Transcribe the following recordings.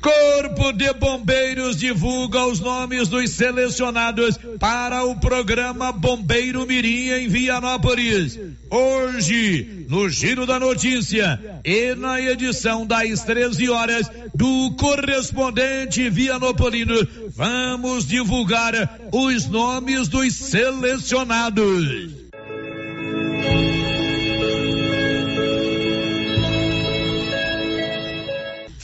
Corpo de Bombeiros divulga os nomes dos selecionados para o programa Bombeiro Mirim em Vianópolis. Hoje, no Giro da Notícia e na edição das 13 horas do correspondente Vianopolino, vamos divulgar os nomes dos selecionados.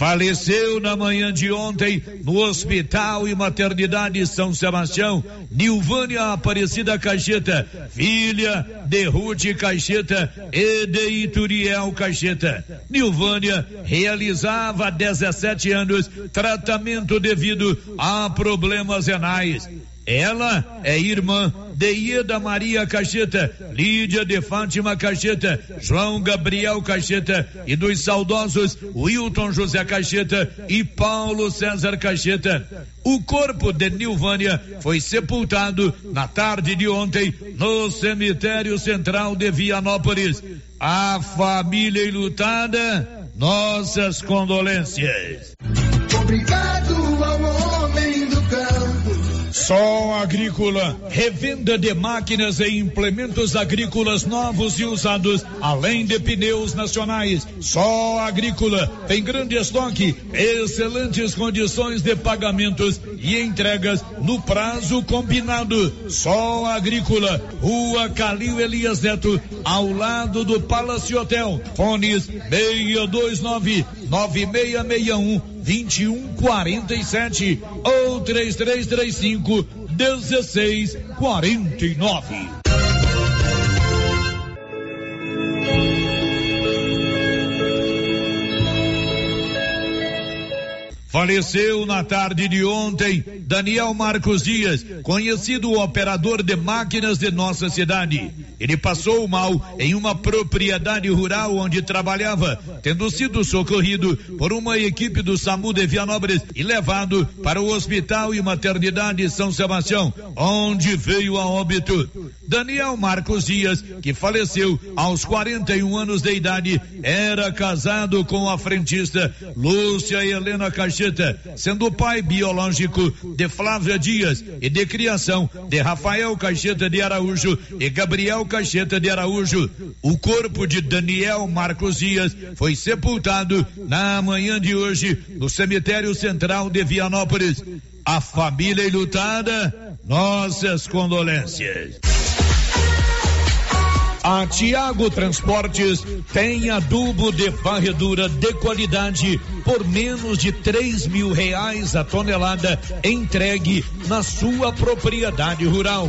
Faleceu na manhã de ontem no Hospital e Maternidade São Sebastião, Nilvânia Aparecida Caixeta, filha de Ruth Caixeta e de Ituriel Caixeta. Nilvânia realizava há 17 anos tratamento devido a problemas renais. Ela é irmã de Ieda Maria Cacheta, Lídia de Fátima Cacheta, João Gabriel Cacheta e dos saudosos Wilton José Cacheta e Paulo César Cacheta. O corpo de Nilvânia foi sepultado na tarde de ontem no cemitério central de Vianópolis. A família enlutada, nossas condolências. Obrigado campo Sol Agrícola, revenda de máquinas e implementos agrícolas novos e usados, além de pneus nacionais. Sol Agrícola tem grande estoque, excelentes condições de pagamentos e entregas no prazo combinado. Sol Agrícola, Rua Calil Elias Neto, ao lado do Palace Hotel. Fones 629 9661 2147 ou 3335 1649. Faleceu na tarde de ontem Daniel Marcos Dias, conhecido operador de máquinas de nossa cidade. Ele passou mal em uma propriedade rural onde trabalhava, tendo sido socorrido por uma equipe do SAMU de Vianópolis e levado para o Hospital e Maternidade São Sebastião, onde veio a óbito. Daniel Marcos Dias, que faleceu aos 41 anos de idade, era casado com a frentista Lúcia Helena Caixinha sendo pai biológico de Flávia Dias e de criação de Rafael Caixeta de Araújo e Gabriel Caixeta de Araújo. O corpo de Daniel Marcos Dias foi sepultado na manhã de hoje no cemitério central de Vianópolis. A família enlutada, nossas condolências. A Tiago Transportes tem adubo de varredura de qualidade por menos de três mil reais a tonelada entregue na sua propriedade rural.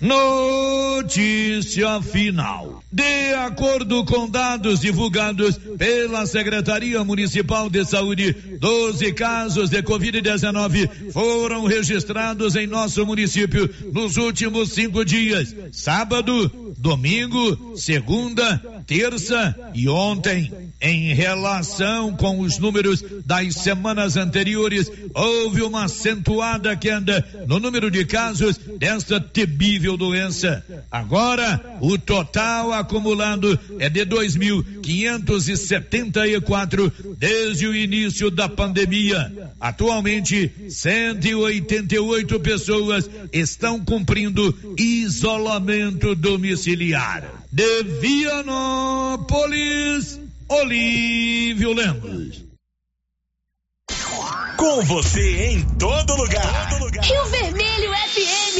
Notícia final. De acordo com dados divulgados pela Secretaria Municipal de Saúde, 12 casos de Covid-19 foram registrados em nosso município nos últimos cinco dias: sábado, domingo, segunda, terça e ontem. Em relação com os números das semanas anteriores, houve uma acentuada queda no número de casos desta temível doença. Agora, o total acumulado é de 2.574 desde o início da pandemia. Atualmente, 188 pessoas estão cumprindo isolamento domiciliar de Vianópolis, Olívio Lemos. Com você em todo lugar. e o Rio Vermelho FM.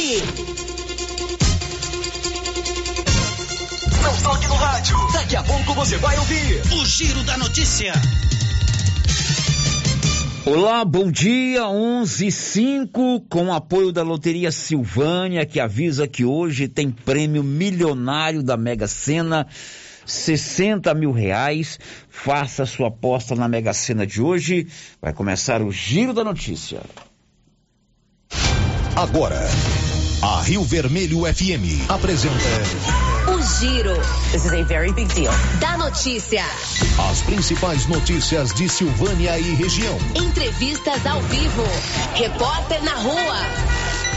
Não toque no rádio. Daqui a pouco você vai ouvir o Giro da Notícia. Olá, bom dia, 11:05 com apoio da Loteria Silvânia, que avisa que hoje tem prêmio milionário da Mega Sena, 60 mil reais. Faça sua aposta na Mega Sena de hoje. Vai começar o Giro da Notícia. Agora, a Rio Vermelho FM apresenta Giro. This is a very big deal. Da notícia. As principais notícias de Silvânia e região. Entrevistas ao vivo. Repórter na rua.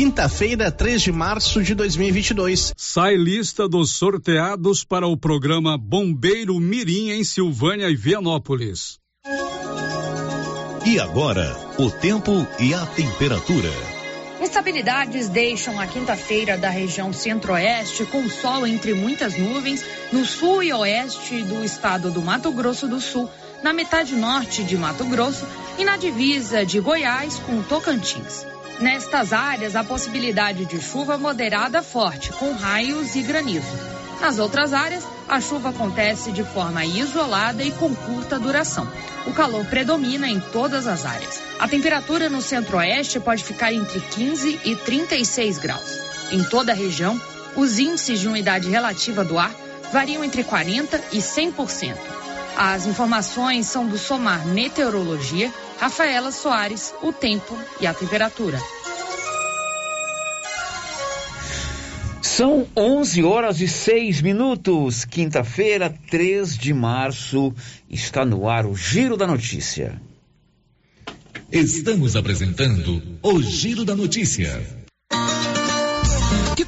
Quinta-feira, 3 de março de 2022. Sai lista dos sorteados para o programa Bombeiro Mirim em Silvânia e Vianópolis. E agora, o tempo e a temperatura. Instabilidades deixam a quinta-feira da região centro-oeste com sol entre muitas nuvens no sul e oeste do estado do Mato Grosso do Sul, na metade norte de Mato Grosso e na divisa de Goiás com Tocantins. Nestas áreas, a possibilidade de chuva moderada forte, com raios e granizo. Nas outras áreas, a chuva acontece de forma isolada e com curta duração. O calor predomina em todas as áreas. A temperatura no centro-oeste pode ficar entre 15 e 36 graus. Em toda a região, os índices de umidade relativa do ar variam entre 40% e 100%. As informações são do Somar Meteorologia Rafaela Soares, o tempo e a temperatura. São 11 horas e 6 minutos. Quinta-feira, 3 de março, está no ar o Giro da Notícia. Estamos apresentando o Giro da Notícia.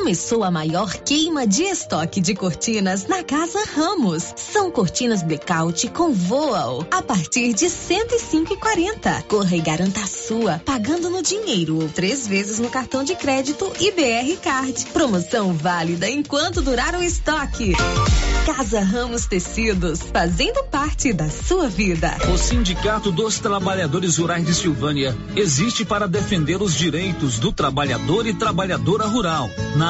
Começou a maior queima de estoque de cortinas na Casa Ramos. São cortinas blackout com voal a partir de 105,40. Corra e garanta a sua, pagando no dinheiro ou três vezes no cartão de crédito e BR Card. Promoção válida enquanto durar o estoque. Casa Ramos Tecidos, fazendo parte da sua vida. O Sindicato dos Trabalhadores Rurais de Silvânia existe para defender os direitos do trabalhador e trabalhadora rural na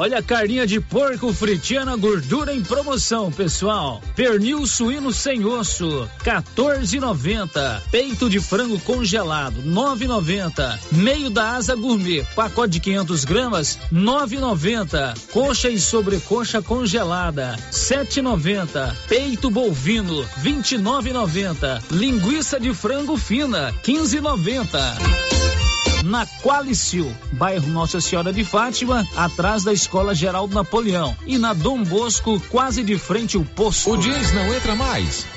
Olha a carninha de porco fritiana gordura em promoção, pessoal. Pernil suíno sem osso, 14,90. Peito de frango congelado, 9,90. Meio da asa gourmet, pacote de 500 gramas, 9,90. Coxa e sobrecoxa congelada, 7,90. Peito bovino, 29,90. Linguiça de frango fina, 15,90 na Qualicil, bairro Nossa Senhora de Fátima, atrás da Escola Geraldo Napoleão. E na Dom Bosco, quase de frente ao posto. O jeans não entra mais.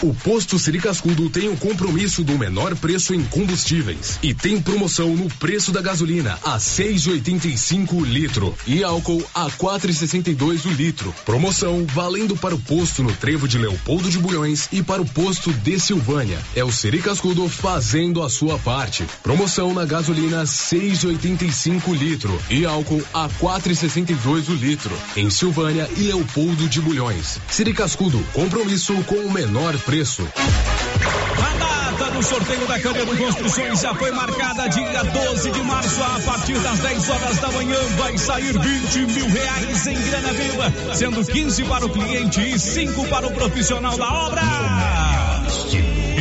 O posto Siri Cascudo tem o compromisso do menor preço em combustíveis e tem promoção no preço da gasolina a 6,85 o litro e álcool a 4,62 o litro. Promoção valendo para o posto no Trevo de Leopoldo de Bulhões e para o posto de Silvânia. É o Siri Cascudo fazendo a sua parte. Promoção na gasolina 6,85 litro e álcool a 4,62 o litro em Silvânia e Leopoldo de Bulhões. Siri Cascudo, compromisso com o menor preço. A data do sorteio da Canedo Construções já foi marcada dia 12 de março, a partir das 10 horas da manhã. Vai sair 20 mil reais em grana viva, sendo 15 para o cliente e 5 para o profissional da obra.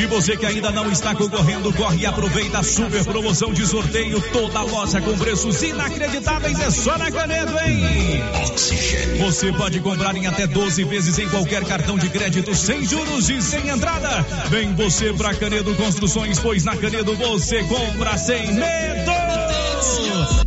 E você que ainda não está concorrendo, corre e aproveita a super promoção de sorteio. Toda loja com preços inacreditáveis é só na Canedo, hein? Oxigênio. Você pode comprar em até 12 vezes em qualquer cartão de crédito, sem juros e sem entrada. Vem você pra Canedo Construções, pois na Canedo você compra sem medo.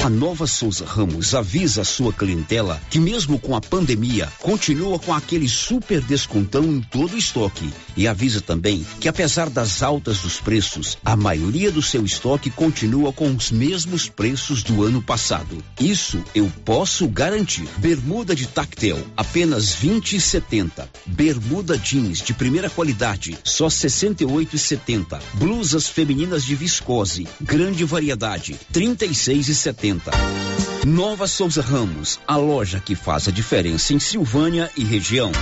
A Nova Souza Ramos avisa a sua clientela que mesmo com a pandemia, continua com aquele super descontão em todo o estoque. E avisa também que apesar das altas dos preços, a maioria do seu estoque continua com os mesmos preços do ano passado. Isso eu posso garantir. Bermuda de tactel, apenas 20 e 70. Bermuda jeans de primeira qualidade, só 68 e 70. Blusas femininas de viscose, grande variedade, 36 e 70. Nova Souza Ramos, a loja que faz a diferença em Silvânia e região.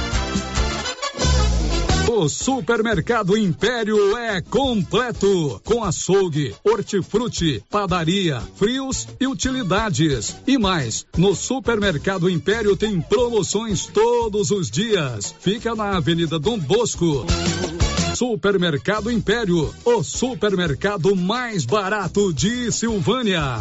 O Supermercado Império é completo, com açougue, hortifruti, padaria, frios e utilidades. E mais, no Supermercado Império tem promoções todos os dias. Fica na Avenida Dom Bosco. Supermercado Império, o supermercado mais barato de Silvânia.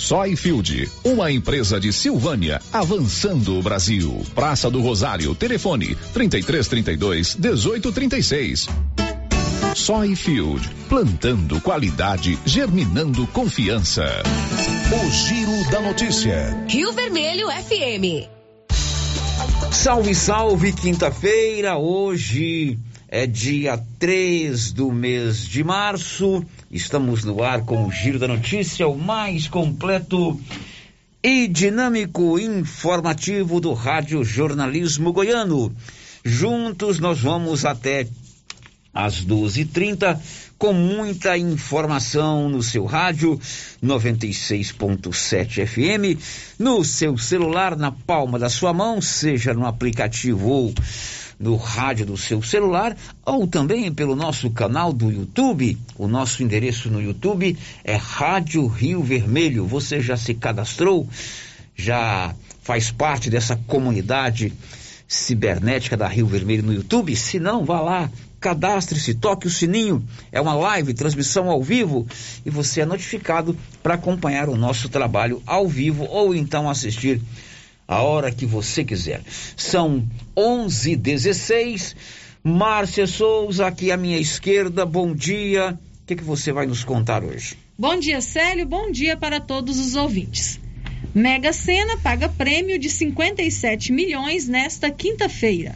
Soyfield, uma empresa de Silvânia, avançando o Brasil. Praça do Rosário, telefone 3332 1836. Soyfield, plantando qualidade, germinando confiança. O Giro da Notícia. Rio Vermelho FM. Salve, salve, quinta-feira, hoje é dia 3 do mês de março. Estamos no ar com o Giro da Notícia, o mais completo e dinâmico informativo do Rádio Jornalismo Goiano. Juntos nós vamos até às 12h30 com muita informação no seu rádio 96.7 FM, no seu celular, na palma da sua mão, seja no aplicativo ou no rádio do seu celular, ou também pelo nosso canal do YouTube. O nosso endereço no YouTube é Rádio Rio Vermelho. Você já se cadastrou? Já faz parte dessa comunidade cibernética da Rio Vermelho no YouTube? Se não, vá lá, cadastre-se, toque o sininho. É uma live, transmissão ao vivo e você é notificado para acompanhar o nosso trabalho ao vivo ou então assistir a hora que você quiser. São 11:16. Márcia Souza aqui à minha esquerda. Bom dia. O que, que você vai nos contar hoje? Bom dia, Célio. Bom dia para todos os ouvintes. Mega Sena paga prêmio de 57 milhões nesta quinta-feira.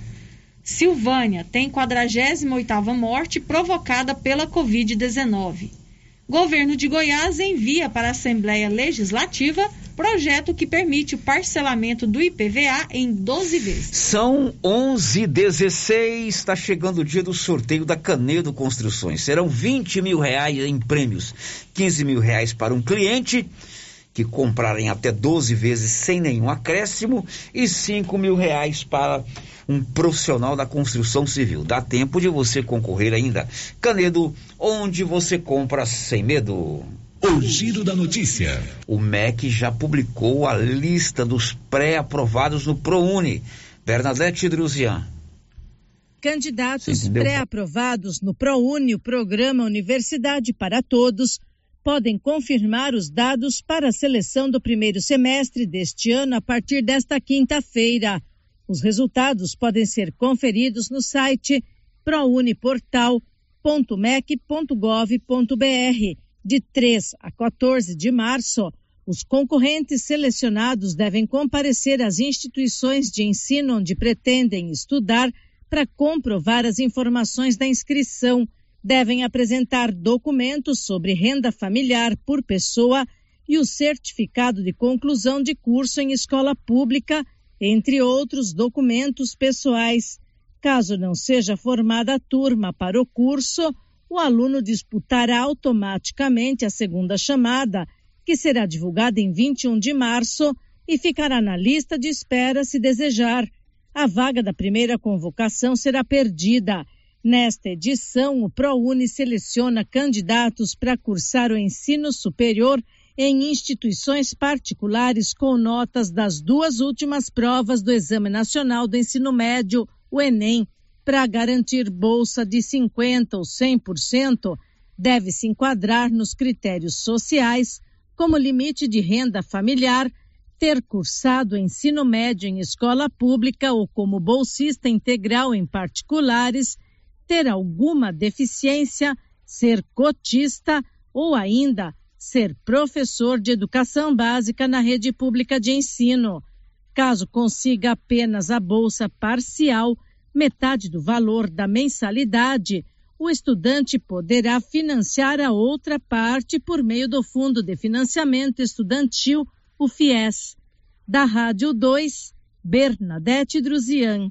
Silvânia tem 48ª morte provocada pela Covid-19. Governo de Goiás envia para a Assembleia Legislativa projeto que permite o parcelamento do IPVA em 12 vezes. São 11 16 está chegando o dia do sorteio da Canedo Construções. Serão 20 mil reais em prêmios, 15 mil reais para um cliente que comprarem até 12 vezes sem nenhum acréscimo e 5 mil reais para um profissional da construção civil. Dá tempo de você concorrer ainda. Canedo, onde você compra sem medo. O Giro da Notícia. O MEC já publicou a lista dos pré-aprovados no ProUni. Bernadette Druzian. Candidatos pré-aprovados no ProUni, o programa Universidade para Todos, podem confirmar os dados para a seleção do primeiro semestre deste ano a partir desta quinta-feira. Os resultados podem ser conferidos no site prouniportal.mec.gov.br. De 3 a 14 de março, os concorrentes selecionados devem comparecer às instituições de ensino onde pretendem estudar para comprovar as informações da inscrição. Devem apresentar documentos sobre renda familiar por pessoa e o certificado de conclusão de curso em escola pública, entre outros documentos pessoais. Caso não seja formada a turma para o curso, o aluno disputará automaticamente a segunda chamada, que será divulgada em 21 de março e ficará na lista de espera se desejar. A vaga da primeira convocação será perdida. Nesta edição, o ProUni seleciona candidatos para cursar o ensino superior em instituições particulares com notas das duas últimas provas do Exame Nacional do Ensino Médio, o Enem, para garantir bolsa de 50% ou 100%, deve se enquadrar nos critérios sociais, como limite de renda familiar, ter cursado ensino médio em escola pública ou como bolsista integral em particulares, ter alguma deficiência, ser cotista ou ainda ser professor de educação básica na rede pública de ensino. Caso consiga apenas a bolsa parcial, metade do valor da mensalidade, o estudante poderá financiar a outra parte por meio do Fundo de Financiamento Estudantil, o FIES. Da Rádio 2, Bernadette Druzian.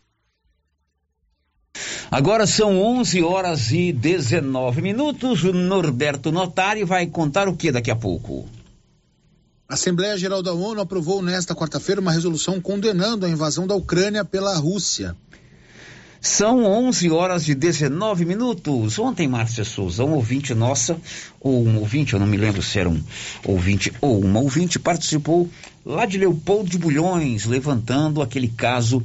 Agora são 11 horas e 19 minutos. O Norberto Notari vai contar o que daqui a pouco? A Assembleia Geral da ONU aprovou nesta quarta-feira uma resolução condenando a invasão da Ucrânia pela Rússia. São 11 horas e 19 minutos. Ontem, Márcia Souza, um ouvinte nossa, ou um ouvinte, eu não me lembro se era um ouvinte ou uma ouvinte, participou lá de Leopoldo de Bulhões, levantando aquele caso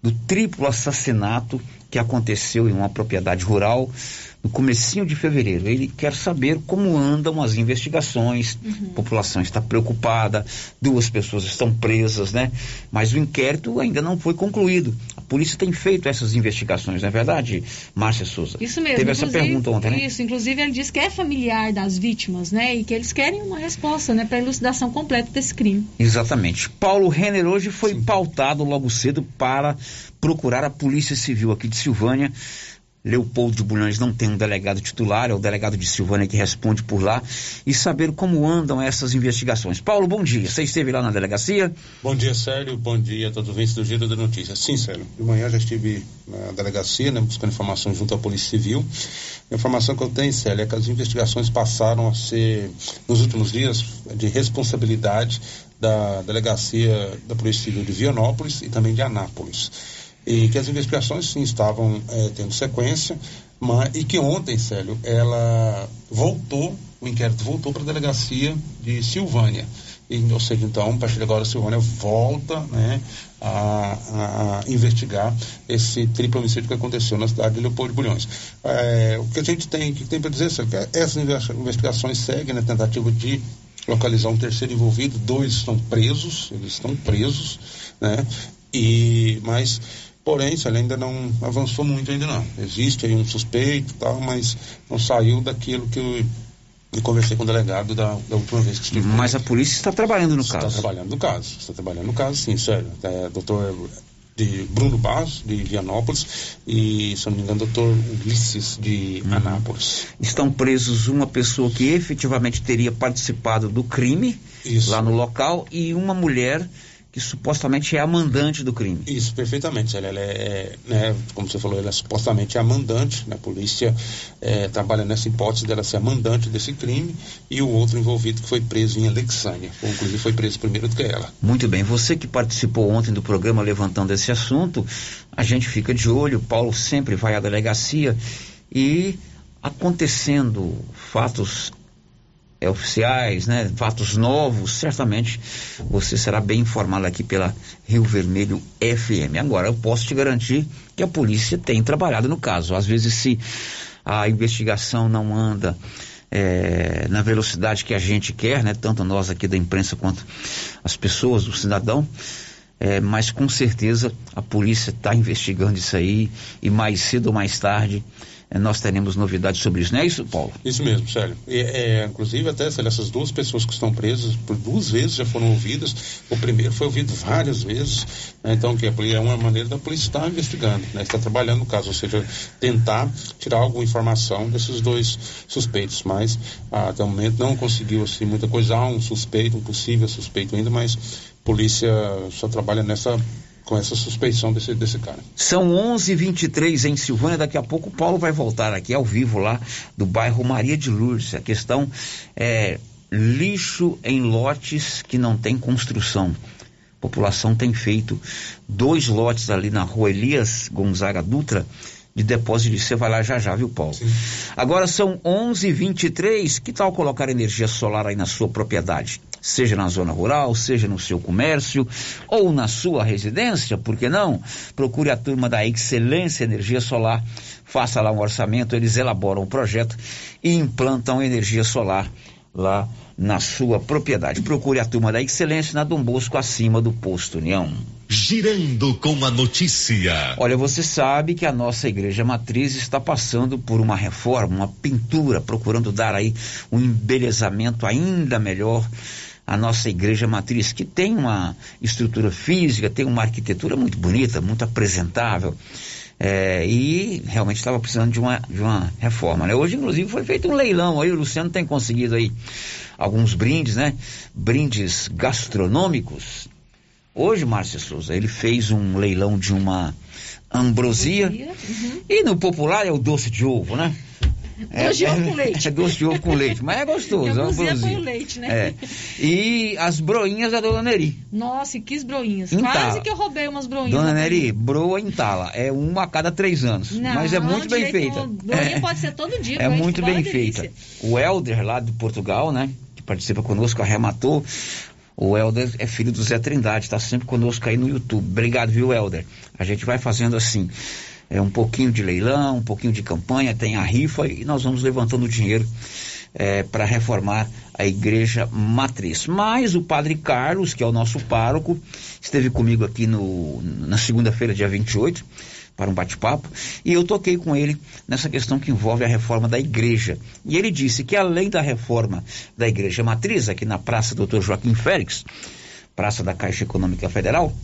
do triplo assassinato que aconteceu em uma propriedade rural no comecinho de fevereiro. Ele quer saber como andam as investigações, uhum. a população está preocupada, duas pessoas estão presas, né? Mas o inquérito ainda não foi concluído. A polícia tem feito essas investigações, não é verdade, Márcia Souza? Isso mesmo. Teve essa pergunta ontem, né? Isso, inclusive ele diz que é familiar das vítimas, né? E que eles querem uma resposta, né, para elucidação completa desse crime. Exatamente. Paulo Renner hoje foi Sim. pautado logo cedo para procurar a Polícia Civil aqui de Silvânia Leopoldo de Bulhões não tem um delegado titular, é o delegado de Silvânia que responde por lá, e saber como andam essas investigações. Paulo, bom dia. Você esteve lá na delegacia? Bom dia, Célio. Bom dia a todos os do Giro da Notícia. Sim, Célio. De manhã já estive na delegacia, né, buscando informações junto à Polícia Civil. A informação que eu tenho, Célio, é que as investigações passaram a ser, nos últimos dias, de responsabilidade da delegacia da Polícia Civil de Vianópolis e também de Anápolis e que as investigações sim estavam é, tendo sequência, mas, e que ontem, Célio, ela voltou, o inquérito voltou para a delegacia de Silvânia. E, ou seja, então, a partir de agora, a Silvânia volta né, a, a, investigar esse triplo homicídio que aconteceu na cidade de Leopoldo de Bulhões. É, o que a gente tem, que tem para dizer é que essas investigações seguem na tentativa de localizar um terceiro envolvido, dois estão presos, eles estão presos, né? E, mas Porém, ele ainda não avançou muito ainda não. Existe aí um suspeito tal, mas não saiu daquilo que eu, eu conversei com o delegado da, da última vez que estive. Mas a polícia está trabalhando no está caso. Está trabalhando no caso. Está trabalhando no caso, sim, sério. É, doutor de Bruno Barros, de Vianópolis, e, se não me engano, doutor Ulisses, de uhum. Anápolis. Estão presos uma pessoa que efetivamente teria participado do crime Isso. lá no local e uma mulher que supostamente é a mandante do crime. Isso, perfeitamente. Ela, ela é, né, como você falou, ela é supostamente a mandante, né? a polícia é, trabalha nessa hipótese dela ser a mandante desse crime e o outro envolvido que foi preso em Alexânia, inclusive foi preso primeiro do que ela. Muito bem, você que participou ontem do programa levantando esse assunto, a gente fica de olho, Paulo sempre vai à delegacia e acontecendo fatos é, oficiais, né, fatos novos, certamente você será bem informado aqui pela Rio Vermelho FM. Agora, eu posso te garantir que a polícia tem trabalhado no caso. Às vezes, se a investigação não anda é, na velocidade que a gente quer, né, tanto nós aqui da imprensa quanto as pessoas, o cidadão, é, mas com certeza a polícia está investigando isso aí e mais cedo ou mais tarde nós teremos novidades sobre isso, não é isso, Paulo? Isso mesmo, Sérgio. E, é, inclusive, até Célio, essas duas pessoas que estão presas por duas vezes já foram ouvidas. O primeiro foi ouvido várias vezes. Né? Então, que é uma maneira da polícia estar investigando, né? está trabalhando no caso, ou seja, tentar tirar alguma informação desses dois suspeitos. Mas até o momento não conseguiu assim, muita coisa. Há um suspeito, um possível suspeito ainda, mas a polícia só trabalha nessa com essa suspeição desse, desse cara. São 11:23 em Silvânia. Daqui a pouco o Paulo vai voltar aqui ao vivo lá do bairro Maria de Lourdes. A questão é lixo em lotes que não tem construção. A população tem feito dois lotes ali na rua Elias Gonzaga Dutra de depósito de você vai lá já já, viu, Paulo? Sim. Agora são 11:23. Que tal colocar energia solar aí na sua propriedade? Seja na zona rural, seja no seu comércio ou na sua residência, por que não? Procure a turma da Excelência Energia Solar, faça lá um orçamento, eles elaboram o projeto e implantam energia solar lá na sua propriedade. Procure a turma da Excelência na Dom Bosco, acima do Posto União. Girando com a notícia. Olha, você sabe que a nossa igreja matriz está passando por uma reforma, uma pintura, procurando dar aí um embelezamento ainda melhor à nossa igreja matriz, que tem uma estrutura física, tem uma arquitetura muito bonita, muito apresentável. É, e realmente estava precisando de uma, de uma reforma. Né? Hoje, inclusive, foi feito um leilão aí, o Luciano tem conseguido aí alguns brindes, né? Brindes gastronômicos Hoje, Márcia Souza, ele fez um leilão de uma ambrosia. Uhum. E no popular é o doce de ovo, né? É, doce de ovo é, com leite. É doce de ovo com leite, mas é gostoso. É põe blusinha. o leite, né? É. E as broinhas da Dona Neri. Nossa, e que broinhas. Entala. Quase que eu roubei umas broinhas. Dona Neri, broa entala. É uma a cada três anos. Não, mas é muito bem feita. Broinha É. pode ser todo dia. É muito é bem feita. delícia. O Helder, lá de Portugal, né? Que participa conosco, arrematou. O Helder é filho do Zé Trindade, está sempre conosco aí no YouTube. Obrigado, viu, Helder? A gente vai fazendo assim. É um pouquinho de leilão, um pouquinho de campanha, tem a rifa e nós vamos levantando dinheiro para reformar a igreja matriz. Mas o padre Carlos, que é o nosso pároco, esteve comigo aqui no, na segunda-feira, dia 28, para um bate-papo, e eu toquei com ele nessa questão que envolve a reforma da igreja. E ele disse que além da reforma da igreja matriz, aqui na Praça Doutor Joaquim Félix, Praça da Caixa Econômica Federal,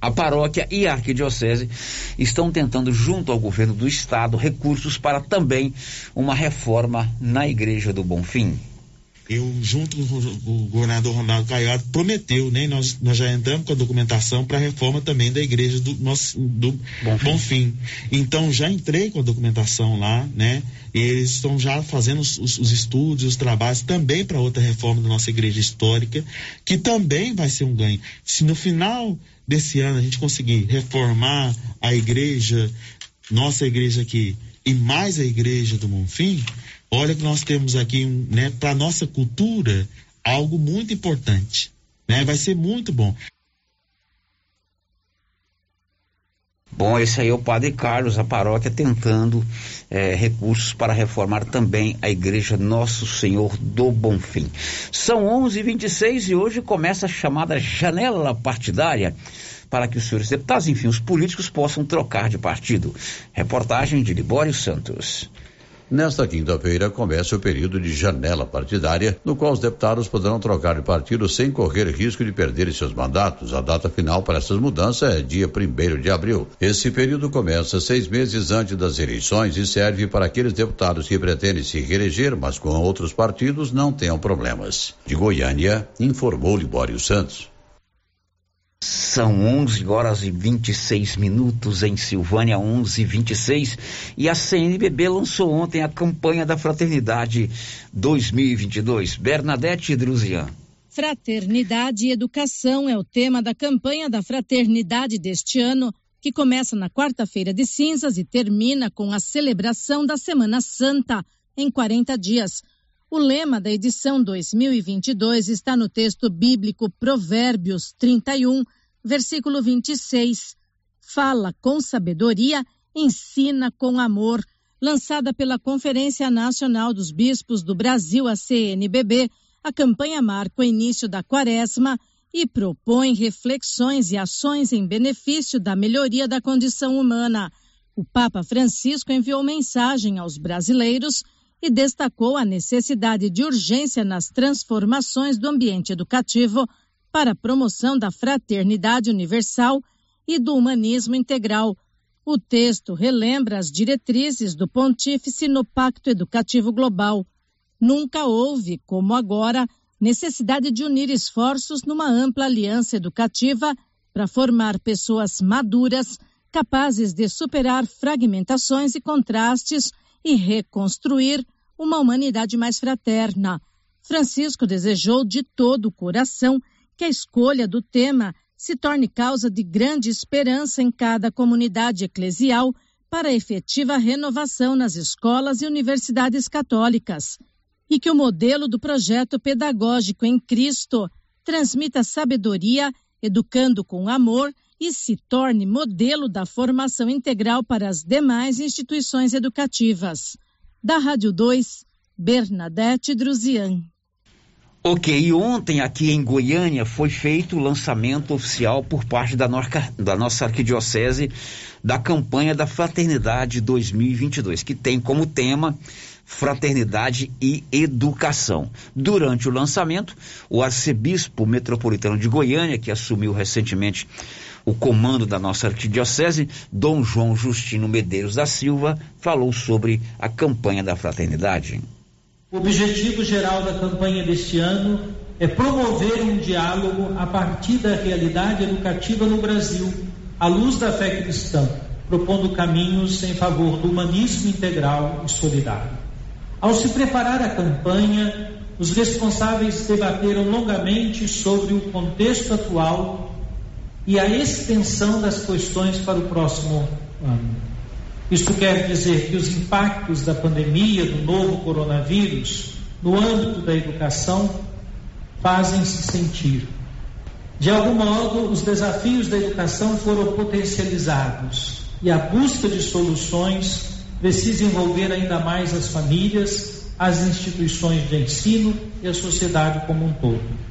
a paróquia e a arquidiocese estão tentando, junto ao governo do estado, recursos para também uma reforma na Igreja do Bonfim. Eu, junto com o governador Ronaldo Caiado, prometeu, né? Nós, nós já entramos com a documentação para a reforma também da igreja do, nosso, do Bonfim. Então, já entrei com a documentação lá, né? E eles estão já fazendo os, os- os estudos, os trabalhos também para outra reforma da nossa igreja histórica, que também vai ser um ganho. Se no final desse ano a gente conseguir reformar a igreja, nossa igreja aqui, e mais a igreja do Bonfim, olha que nós temos aqui, né, para nossa cultura, algo muito importante. Né? Vai ser muito bom. Bom, esse aí é o Padre Carlos, a paróquia, tentando eh, recursos para reformar também a Igreja Nosso Senhor do Bonfim. São 11h26 e hoje começa a chamada janela partidária para que os senhores deputados, enfim, os políticos possam trocar de partido. Reportagem de Libório Santos. Nesta quinta-feira começa o período de janela partidária, no qual os deputados poderão trocar de partido sem correr risco de perderem seus mandatos. A data final para essas mudanças é dia 1 de abril. Esse período começa seis meses antes das eleições e serve para aqueles deputados que pretendem se reeleger, mas com outros partidos não tenham problemas. De Goiânia, informou Libório Santos. São 11 horas e 26 minutos em Silvânia, 11 e 26 e a CNBB lançou ontem a campanha da Fraternidade 2022. Bernadette Druzian. Fraternidade e educação é o tema da campanha da Fraternidade deste ano, que começa na quarta-feira de cinzas e termina com a celebração da Semana Santa, em 40 dias. O lema da edição 2022 está no texto bíblico Provérbios 31, versículo 26. Fala com sabedoria, ensina com amor. Lançada pela Conferência Nacional dos Bispos do Brasil, a CNBB, a campanha marca o início da quaresma e propõe reflexões e ações em benefício da melhoria da condição humana. O Papa Francisco enviou mensagem aos brasileiros e destacou a necessidade de urgência nas transformações do ambiente educativo para a promoção da fraternidade universal e do humanismo integral. O texto relembra as diretrizes do Pontífice no Pacto Educativo Global. Nunca houve, como agora, necessidade de unir esforços numa ampla aliança educativa para formar pessoas maduras, capazes de superar fragmentações e contrastes e reconstruir uma humanidade mais fraterna. Francisco desejou de todo o coração que a escolha do tema se torne causa de grande esperança em cada comunidade eclesial para efetiva renovação nas escolas e universidades católicas e que o modelo do projeto pedagógico em Cristo transmita sabedoria, educando com amor e se torne modelo da formação integral para as demais instituições educativas. Da Rádio 2, Bernadette Druzian. Ok, ontem aqui em Goiânia foi feito o lançamento oficial por parte da, norca, da nossa arquidiocese da campanha da Fraternidade 2022, que tem como tema Fraternidade e Educação. Durante o lançamento, o arcebispo metropolitano de Goiânia, que assumiu recentemente o comando da nossa arquidiocese, Dom João Justino Medeiros da Silva, falou sobre a campanha da fraternidade. O objetivo geral da campanha deste ano é promover um diálogo a partir da realidade educativa no Brasil, à luz da fé cristã, propondo caminhos em favor do humanismo integral e solidário. Ao se preparar a campanha, os responsáveis debateram longamente sobre o contexto atual e a extensão das questões para o próximo ano. Isto quer dizer que os impactos da pandemia do novo coronavírus no âmbito da educação fazem-se sentir. De algum modo, os desafios da educação foram potencializados e a busca de soluções precisa envolver ainda mais as famílias, as instituições de ensino e a sociedade como um todo.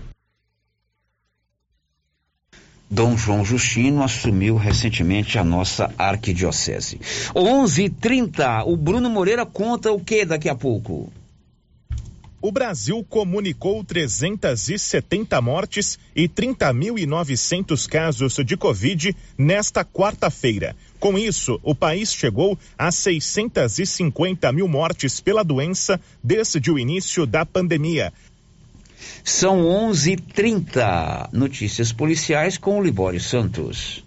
Dom João Justino assumiu recentemente a nossa arquidiocese. 11:30. O Bruno Moreira conta o que daqui a pouco? O Brasil comunicou 370 mortes e 30.900 casos de Covid nesta quarta-feira. Com isso, o país chegou a 650 mil mortes pela doença desde o início da pandemia. São 11:30. Notícias policiais com o Libório Santos.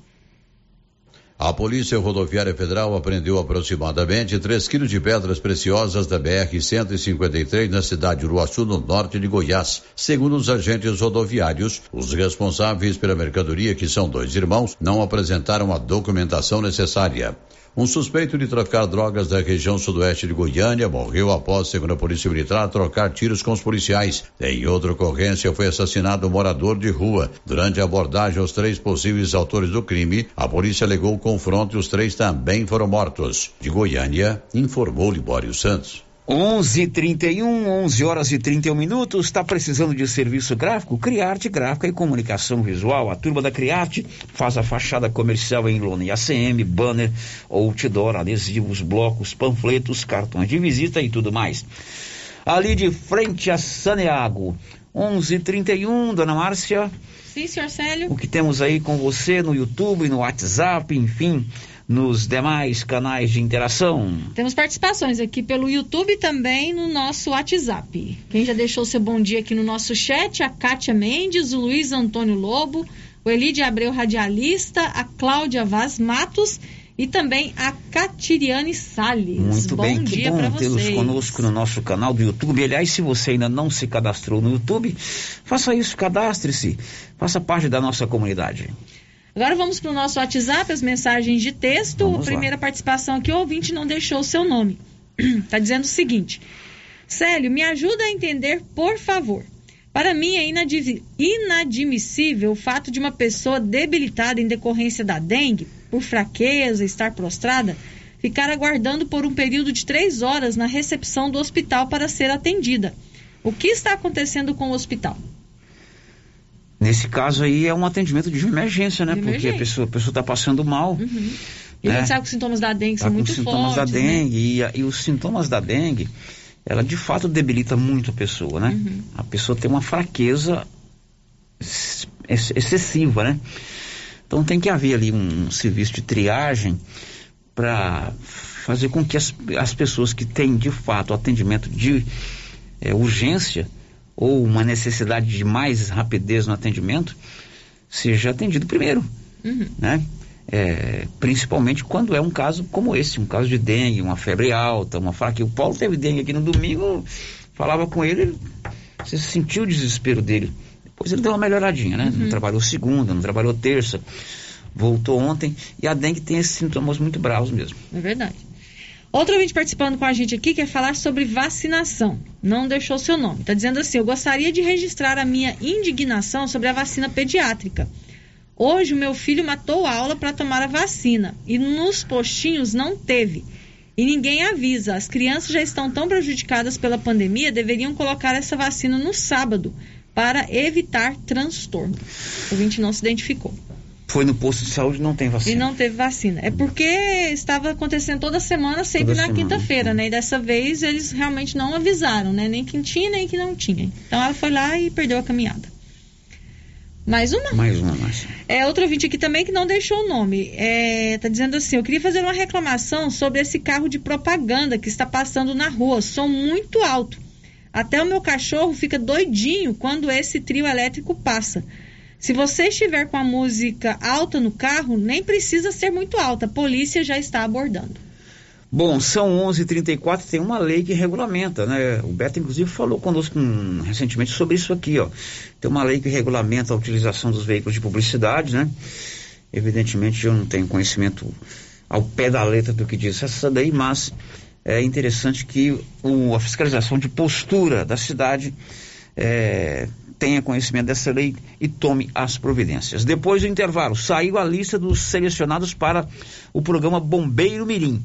A Polícia Rodoviária Federal apreendeu aproximadamente 3 quilos de pedras preciosas da BR-153 na cidade de Uruaçu, no norte de Goiás. Segundo os agentes rodoviários, os responsáveis pela mercadoria, que são dois irmãos, não apresentaram a documentação necessária. Um suspeito de trocar drogas da região sudoeste de Goiânia morreu após, segundo a Polícia Militar, trocar tiros com os policiais. Em outra ocorrência, foi assassinado um morador de rua. Durante a abordagem aos três possíveis autores do crime, a polícia alegou confronto e os três também foram mortos. De Goiânia, informou Libório Santos. 11:31, 11 horas e 31 minutos. Está precisando de serviço gráfico? Criarte Gráfica e Comunicação Visual. A turma da Criarte faz a fachada comercial em lona e ACM, banner, outdoor, adesivos, blocos, panfletos, cartões de visita e tudo mais. Ali de frente a Saneago. 11:31, Dona Márcia. Sim, senhor Célio. O que temos aí com você no YouTube, no WhatsApp, enfim nos demais canais de interação? Temos participações aqui pelo YouTube e também no nosso WhatsApp. Quem já deixou seu bom dia aqui no nosso chat? A Kátia Mendes, o Luiz Antônio Lobo, o Elide Abreu Radialista, a Cláudia Vaz Matos e também a Catiriane Salles. Muito bom bem, dia que bom para tê-los conosco no nosso canal do YouTube. Aliás, se você ainda não se cadastrou no YouTube, faça isso, cadastre-se, faça parte da nossa comunidade. Agora vamos para o nosso WhatsApp, as mensagens de texto. Vamos a lá. primeira participação aqui, o ouvinte não deixou o seu nome. Está dizendo o seguinte: Célio, me ajuda a entender, por favor. Para mim é inadmissível o fato de uma pessoa debilitada em decorrência da dengue, por fraqueza, estar prostrada, ficar aguardando por um período de três horas na recepção do hospital para ser atendida. O que está acontecendo com o hospital? Nesse caso aí é um atendimento de emergência, né? De Porque a emergência. pessoa a pessoa está passando mal. E a né? gente sabe que os sintomas da dengue Tá são com muito sintomas fortes. da né? dengue e, a- e os sintomas da dengue, ela de fato debilita muito a pessoa, né? Uhum. A pessoa tem uma fraqueza ex- ex- excessiva, né? Então tem que haver ali um, serviço de triagem para fazer com que as, as pessoas que têm de fato atendimento de eh, urgência ou uma necessidade de mais rapidez no atendimento seja atendido primeiro Uhum. né? É, principalmente quando é um caso como esse, um caso de dengue, uma febre alta, uma fraqueza. O Paulo teve dengue aqui no domingo, falava com ele, você sentiu o desespero dele. Depois ele deu uma melhoradinha, né? Não trabalhou segunda, não trabalhou terça, voltou ontem. E a dengue tem esses sintomas muito bravos mesmo. É verdade. Outro ouvinte participando com a gente aqui quer falar sobre vacinação. Não deixou seu nome. Está dizendo assim: eu gostaria de registrar a minha indignação sobre a vacina pediátrica. Hoje o meu filho matou aula para tomar a vacina e nos postinhos não teve. E ninguém avisa. As crianças já estão tão prejudicadas pela pandemia, deveriam colocar essa vacina no sábado para evitar transtorno. O ouvinte não se identificou. Foi no posto de saúde não tem E vacina. não teve vacina. É porque estava acontecendo toda semana, sempre Toda na quinta-feira, né? E dessa vez eles realmente não avisaram, né? Nem que tinha, nem que não tinha. Então ela foi lá e perdeu a caminhada. Mais uma? Mais uma, Márcia. É outro ouvinte aqui também que não deixou o nome. É, tá dizendo assim: eu queria fazer uma reclamação sobre esse carro de propaganda que está passando na rua. Som muito alto. Até o meu cachorro fica doidinho quando esse trio elétrico passa. Se você estiver com a música alta no carro, nem precisa ser muito alta. A polícia já está abordando. Bom, são 11:34 tem uma lei que regulamenta, né? O Beto inclusive falou conosco recentemente sobre isso aqui, ó. Tem uma lei que regulamenta a utilização dos veículos de publicidade, né? Evidentemente eu não tenho conhecimento ao pé da letra do que diz essa daí, mas é interessante que o, a fiscalização de postura da cidade é, tenha conhecimento dessa lei e tome as providências. Depois do intervalo, saiu a lista dos selecionados para o programa Bombeiro Mirim.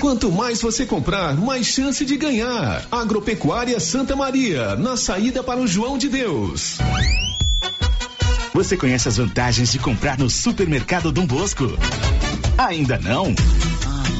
Quanto mais você comprar, mais chance de ganhar. Agropecuária Santa Maria, na saída para o João de Deus. Você conhece as vantagens de comprar no supermercado Dom Bosco? Ainda não?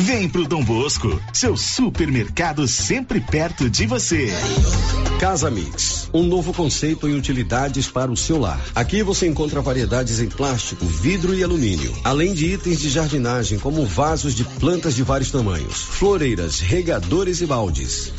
Vem pro Dom Bosco, seu supermercado sempre perto de você. Casa Mix, um novo conceito em utilidades para o seu lar. Aqui você encontra variedades em plástico, vidro e alumínio, além de itens de jardinagem como vasos de plantas de vários tamanhos, floreiras, regadores e baldes.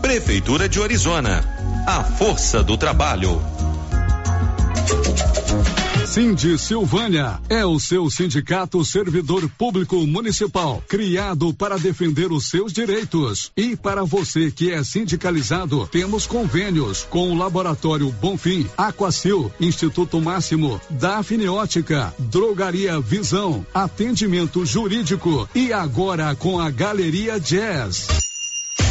Prefeitura de Orizona. A força do trabalho. Cindy Silvânia é o seu sindicato servidor público municipal, criado para defender os seus direitos. E para você que é sindicalizado, temos convênios com o Laboratório Bonfim, Aquacil, Instituto Máximo, Dafniótica, Drogaria Visão, Atendimento Jurídico e agora com a Galeria Jazz.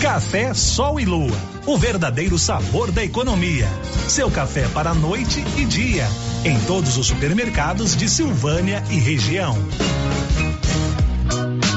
Café Sol e Lua. O verdadeiro sabor da economia. Seu café para noite e dia. Em todos os supermercados de Silvânia e região.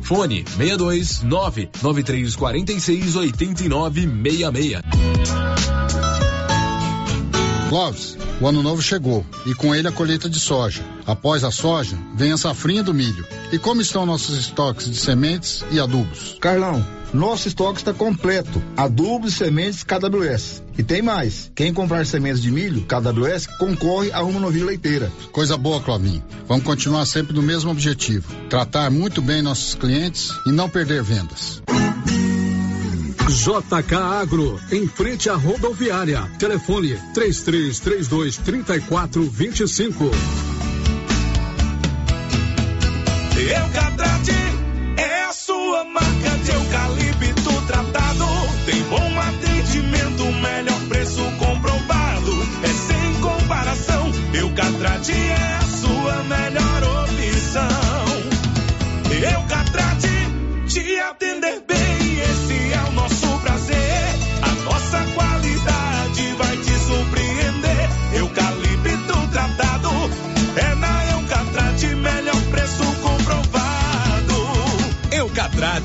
Fone 62 99346 8966. Clóvis, o ano novo chegou e com ele a colheita de soja. Após a soja, vem a safrinha do milho. E como estão nossos estoques de sementes e adubos? Carlão, nosso estoque está completo. Adubos e sementes KWS. E tem mais. Quem comprar sementes de milho KWS concorre a uma novilha leiteira. Coisa boa, Clovinho. Vamos continuar sempre no mesmo objetivo: tratar muito bem nossos clientes e não perder vendas. JK Agro, em frente à rodoviária. Telefone 3332 3425. Eucatrate Eucatrate é a sua melhor opção.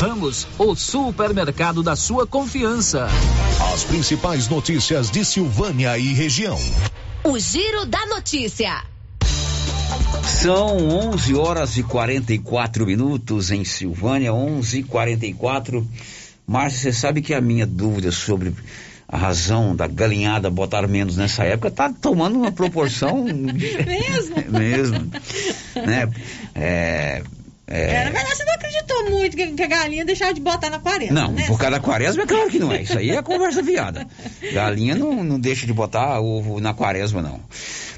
Ramos, o supermercado da sua confiança. As principais notícias de Silvânia e região. O Giro da Notícia. São 11 horas e 44 minutos em Silvânia, 11 e 44. Márcia, você sabe que a minha dúvida sobre a razão da galinhada botar menos nessa época tá tomando uma proporção. Mesmo? mesmo. Né? É, é, É, na verdade, você não acreditou muito que, que a galinha deixava de botar na quaresma, Não, né? por causa da quaresma é claro que não é. Isso aí é conversa viada. Galinha não, não deixa de botar ovo na quaresma, não.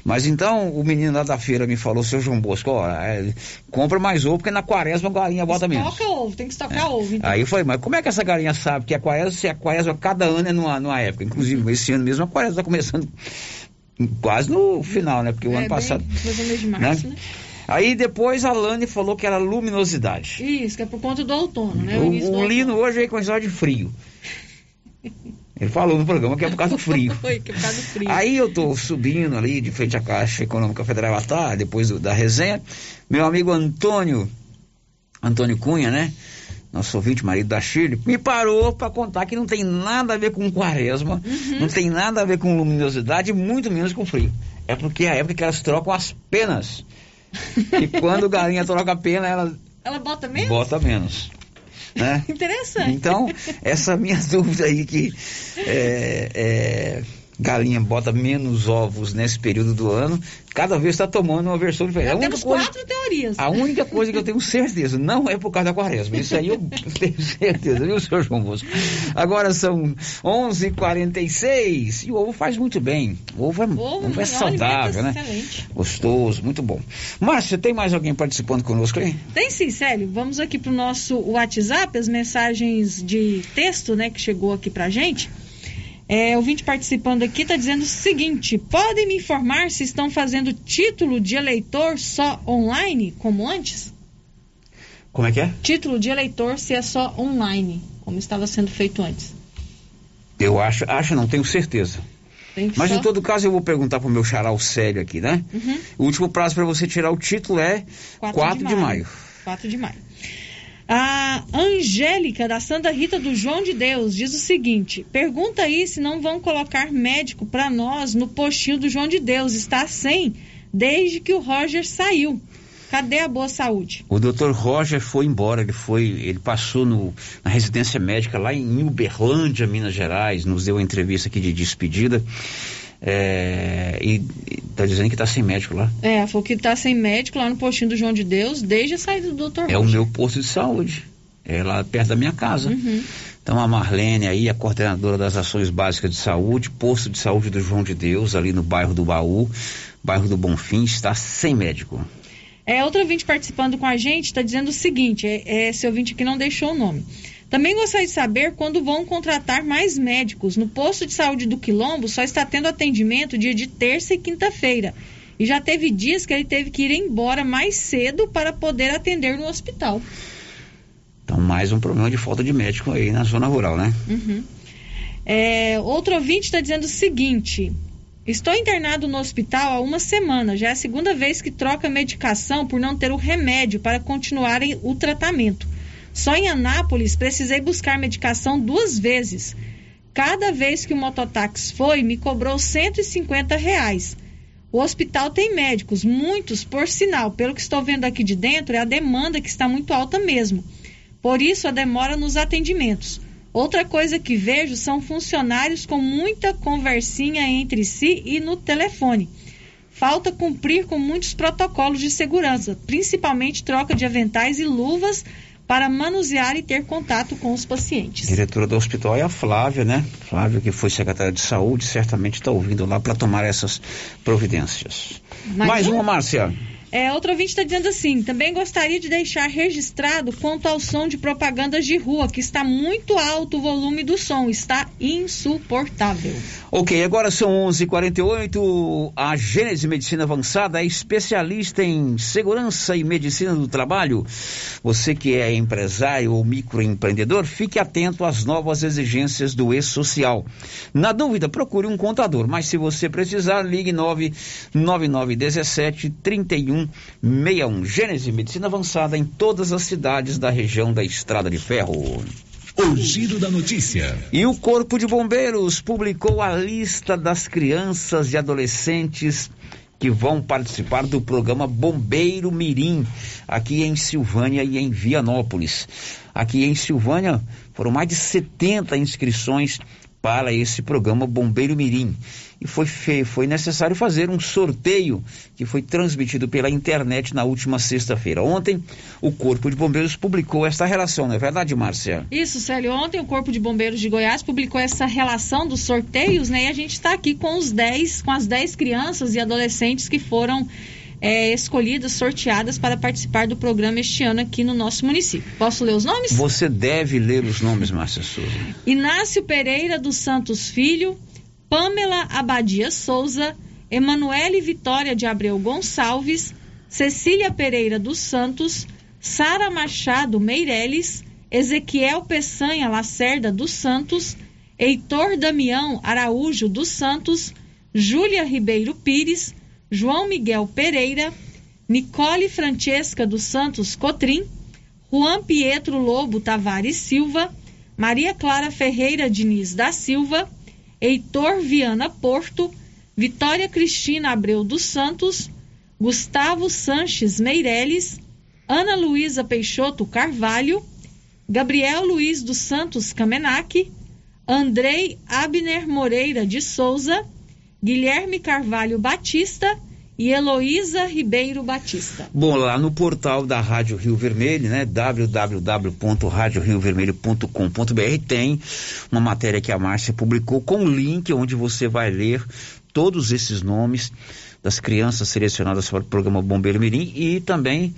Mas então o menino lá da feira me falou, seu João Bosco, ó, é, compra mais ovo, porque na quaresma a galinha bota menos. Estoca ovo, tem que estocar ovo. Então. Aí eu falei, mas como é que essa galinha sabe que a quaresma, se a quaresma cada ano é numa, numa época? Inclusive, esse ano mesmo a quaresma está começando quase no final, né? Porque o É, ano bem- passado. mais ou menos de março, né? Aí depois a Lani falou que era luminosidade. Isso, que é por conta do outono, né? O, do o Lino hoje aí começou de frio. Ele falou no programa que é por causa do frio. Foi, que é por causa do frio. Aí eu tô subindo ali de frente à Caixa Econômica Federal à tarde, depois do- da resenha. Meu amigo Antônio, Antônio Cunha, né? Nosso ouvinte, marido da Shirley, me parou para contar que não tem nada a ver com quaresma, não tem nada a ver com luminosidade, muito menos com frio. É porque é a época que elas trocam as penas. E quando a galinha troca a pena, ela Ela bota menos? bota menos. Né? Interessante. Então, essa minha dúvida aí que é, é, galinha bota menos ovos nesse período do ano, cada vez está tomando uma versão diferente. Já A temos coisa- quatro teorias. a única coisa que eu tenho certeza, não é por causa da quaresma. Isso aí eu tenho certeza, viu, senhor João Bosco? Agora são 11h46 e o ovo faz muito bem. O ovo é, Ovo, ovo é um saudável, né? excelente. Gostoso, muito bom. Márcia, tem mais alguém participando conosco aí? Tem sim, Célio. Vamos aqui pro nosso WhatsApp, as mensagens de texto, né, que chegou aqui pra gente. É, ouvinte participando aqui está dizendo o seguinte: podem me informar se estão fazendo título de eleitor só online, como antes? Como é que é? Título de eleitor se é só online, como estava sendo feito antes. Eu acho, acho não, tenho certeza. Mas só... em todo caso eu vou perguntar pro meu xará o sério aqui, né? Uhum. O último prazo para você tirar o título é 4, de, maio. 4 de maio. A Angélica, da Santa Rita do João de Deus, diz o seguinte: pergunta aí se não vão colocar médico para nós no postinho do João de Deus. Está sem desde que o Roger saiu. Cadê a boa saúde? O doutor Roger foi embora, ele foi, ele passou no, na residência médica lá em Uberlândia, Minas Gerais, nos deu uma entrevista aqui de despedida. É, e está dizendo que está sem médico lá. É, falou que está sem médico lá no postinho do João de Deus desde a saída do doutor É o meu posto de saúde. É lá perto da minha casa. Uhum. Então a Marlene aí, a coordenadora das ações básicas de saúde, posto de saúde do João de Deus, ali no bairro do Baú, bairro do Bonfim, está sem médico. É, outro ouvinte participando com a gente está dizendo o seguinte: é, é, esse ouvinte aqui não deixou o nome. Também gostaria de saber quando vão contratar mais médicos. No posto de saúde do Quilombo só está tendo atendimento dia de terça e quinta-feira. E já teve dias que ele teve que ir embora mais cedo para poder atender no hospital. Então mais um problema de falta de médico aí na zona rural, né? Uhum. É, outro ouvinte está dizendo o seguinte: Estou internado no hospital há uma semana. Já é a segunda vez que troca medicação por não ter o remédio para continuar em- o tratamento. Só em Anápolis precisei buscar medicação duas vezes. Cada vez que o mototáxi foi, me cobrou 150 reais. O hospital tem médicos, muitos, por sinal. Pelo que estou vendo aqui de dentro, é a demanda que está muito alta mesmo. Por isso, a demora nos atendimentos. Outra coisa que vejo são funcionários com muita conversinha entre si e no telefone. Falta cumprir com muitos protocolos de segurança, principalmente troca de aventais e luvas para manusear e ter contato com os pacientes. Diretora do hospital é a Flávia, né? Flávia, que foi secretária de saúde, certamente está ouvindo lá para tomar essas providências. Mais Mais um? uma, Márcia. É, outro ouvinte está dizendo assim: também gostaria de deixar registrado quanto ao som de propagandas de rua, que está muito alto o volume do som, está insuportável. Ok, agora são 11:48. A Gênese Medicina Avançada é especialista em segurança e medicina do trabalho. Você que é empresário ou microempreendedor, fique atento às novas exigências do E-Social. Na dúvida, procure um contador, mas se você precisar, ligue 99917 3161. Gênese Medicina Avançada em todas as cidades da região da Estrada de Ferro. O giro da notícia. E o Corpo de Bombeiros publicou a lista das crianças e adolescentes que vão participar do programa Bombeiro Mirim, aqui em Silvânia e em Vianópolis. Aqui em Silvânia foram mais de 70 inscrições para esse programa Bombeiro Mirim. E foi, foi necessário fazer um sorteio que foi transmitido pela internet na última sexta-feira. Ontem, o Corpo de Bombeiros publicou esta relação, não é verdade, Márcia? Isso, Célio. Ontem, o Corpo de Bombeiros de Goiás publicou essa relação dos sorteios, né? E a gente está aqui com os 10, com as 10 crianças e adolescentes que foram é, escolhidas, sorteadas para participar do programa este ano aqui no nosso município. Posso ler os nomes? Você deve ler os nomes, Márcia Souza. Inácio Pereira dos Santos Filho, Pamela Abadia Souza, Emanuele Vitória de Abreu Gonçalves, Cecília Pereira dos Santos, Sara Machado Meireles, Ezequiel Peçanha Lacerda dos Santos, Heitor Damião Araújo dos Santos, Júlia Ribeiro Pires, João Miguel Pereira, Nicole Francesca dos Santos Cotrim, Juan Pietro Lobo Tavares Silva, Maria Clara Ferreira Diniz da Silva, Heitor Viana Porto, Vitória Cristina Abreu dos Santos, Gustavo Sanches Meireles, Ana Luísa Peixoto Carvalho, Gabriel Luiz dos Santos Camenac, Andrei Abner Moreira de Souza, Guilherme Carvalho Batista e Heloísa Ribeiro Batista. Bom, lá no portal da Rádio Rio Vermelho, né, www.radioriovermelho.com.br tem uma matéria que a Márcia publicou com link onde você vai ler todos esses nomes das crianças selecionadas para o programa Bombeiro Mirim e também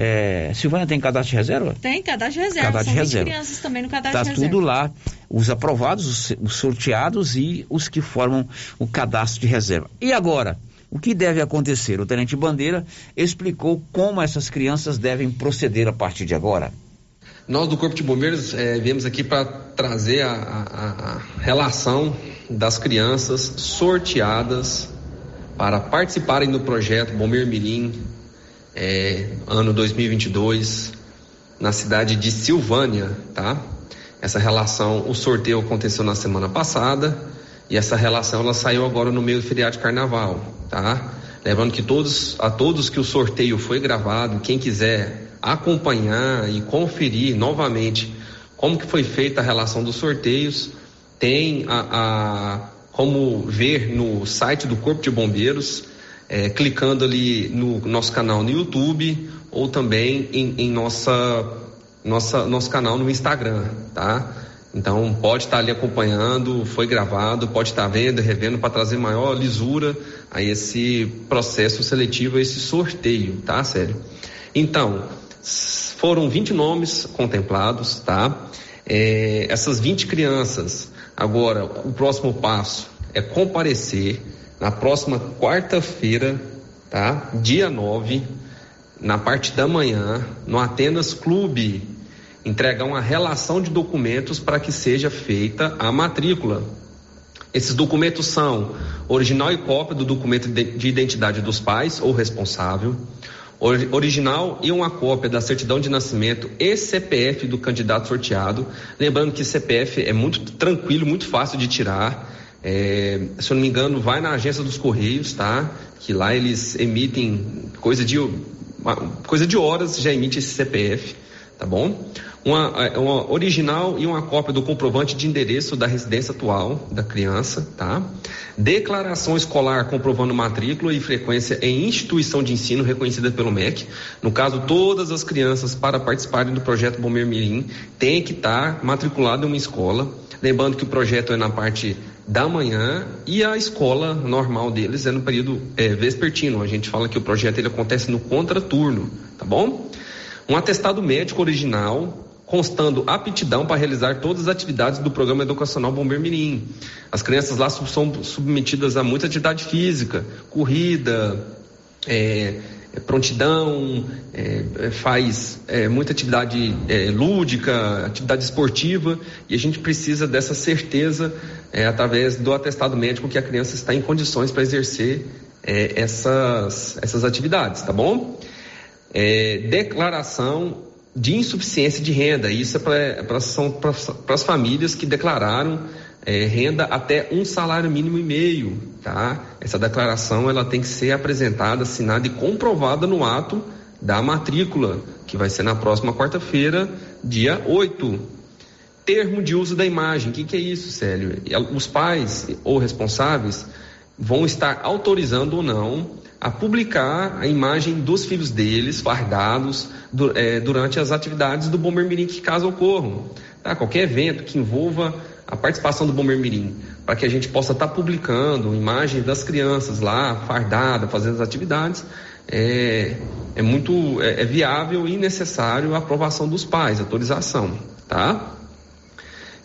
é, Silvânia tem cadastro de reserva? Tem cadastro de reserva. Cadastro de reserva. crianças também no cadastro tá de reserva. tudo lá, os aprovados, os, os sorteados e os que formam o cadastro de reserva. E agora? O que deve acontecer? O Tenente Bandeira explicou como essas crianças devem proceder a partir de agora. Nós do Corpo de Bombeiros é, viemos aqui para trazer a, a, a relação das crianças sorteadas para participarem do projeto Bombeiro Mirim é, ano 2022, na cidade de Silvânia, tá? Essa relação, o sorteio aconteceu na semana passada e essa relação ela saiu agora no meio do feriado de carnaval, tá? Lembrando que todos, a todos que o sorteio foi gravado, quem quiser acompanhar e conferir novamente como que foi feita a relação dos sorteios, tem a, a como ver no site do Corpo de Bombeiros é, clicando ali no nosso canal no YouTube ou também em, em nossa, nossa, nosso canal no Instagram, tá? Então pode estar ali acompanhando, foi gravado, pode estar vendo, revendo para trazer maior lisura a esse processo seletivo, a esse sorteio, tá, sério? Então, foram 20 nomes contemplados, tá? É, essas 20 crianças, agora o próximo passo é comparecer na próxima quarta-feira, tá? Dia 9, na parte da manhã, no Atenas Clube, entregar uma relação de documentos para que seja feita a matrícula. Esses documentos são original e cópia do documento de identidade dos pais ou responsável, original e uma cópia da certidão de nascimento e CPF do candidato sorteado. Lembrando que CPF é muito tranquilo, muito fácil de tirar. É, se eu não me engano, vai na agência dos Correios, tá? Que lá eles emitem coisa de, coisa de horas, já emite esse CPF, tá bom? Uma, é, uma original e uma cópia do comprovante de endereço da residência atual da criança, tá? Declaração escolar comprovando matrícula e frequência em instituição de ensino reconhecida pelo MEC. No caso, todas as crianças para participarem do projeto Bombeiro Mirim têm que estar matriculadas em uma escola. Lembrando que o projeto é na parte da manhã e a escola normal deles é no período é, vespertino. A gente fala que o projeto ele acontece no contraturno, tá bom? Um atestado médico original constando aptidão para realizar todas as atividades do programa educacional Bombeiro Mirim. As crianças lá são submetidas a muita atividade física, corrida, é, prontidão, é, é, faz é, muita atividade é, lúdica, atividade esportiva, e a gente precisa dessa certeza é, através do atestado médico que a criança está em condições para exercer essas, essas atividades, tá bom? declaração de insuficiência de renda, isso é para as famílias que declararam é, renda até um salário mínimo e meio, tá? Essa declaração ela tem que ser apresentada, assinada e comprovada no ato da matrícula, que vai ser na próxima quarta-feira, dia 8. Termo de uso da imagem, o que, que é isso, Célio? Os pais ou responsáveis vão estar autorizando ou não a publicar a imagem dos filhos deles, fardados, do, é, durante as atividades do Bombeiro Mirim que caso ocorram. Tá? Qualquer evento que envolva a participação do Bombeiro Mirim, para que a gente possa estar tá publicando imagens das crianças lá, fardada, fazendo as atividades, é, é muito é, é viável e necessário a aprovação dos pais, autorização, tá?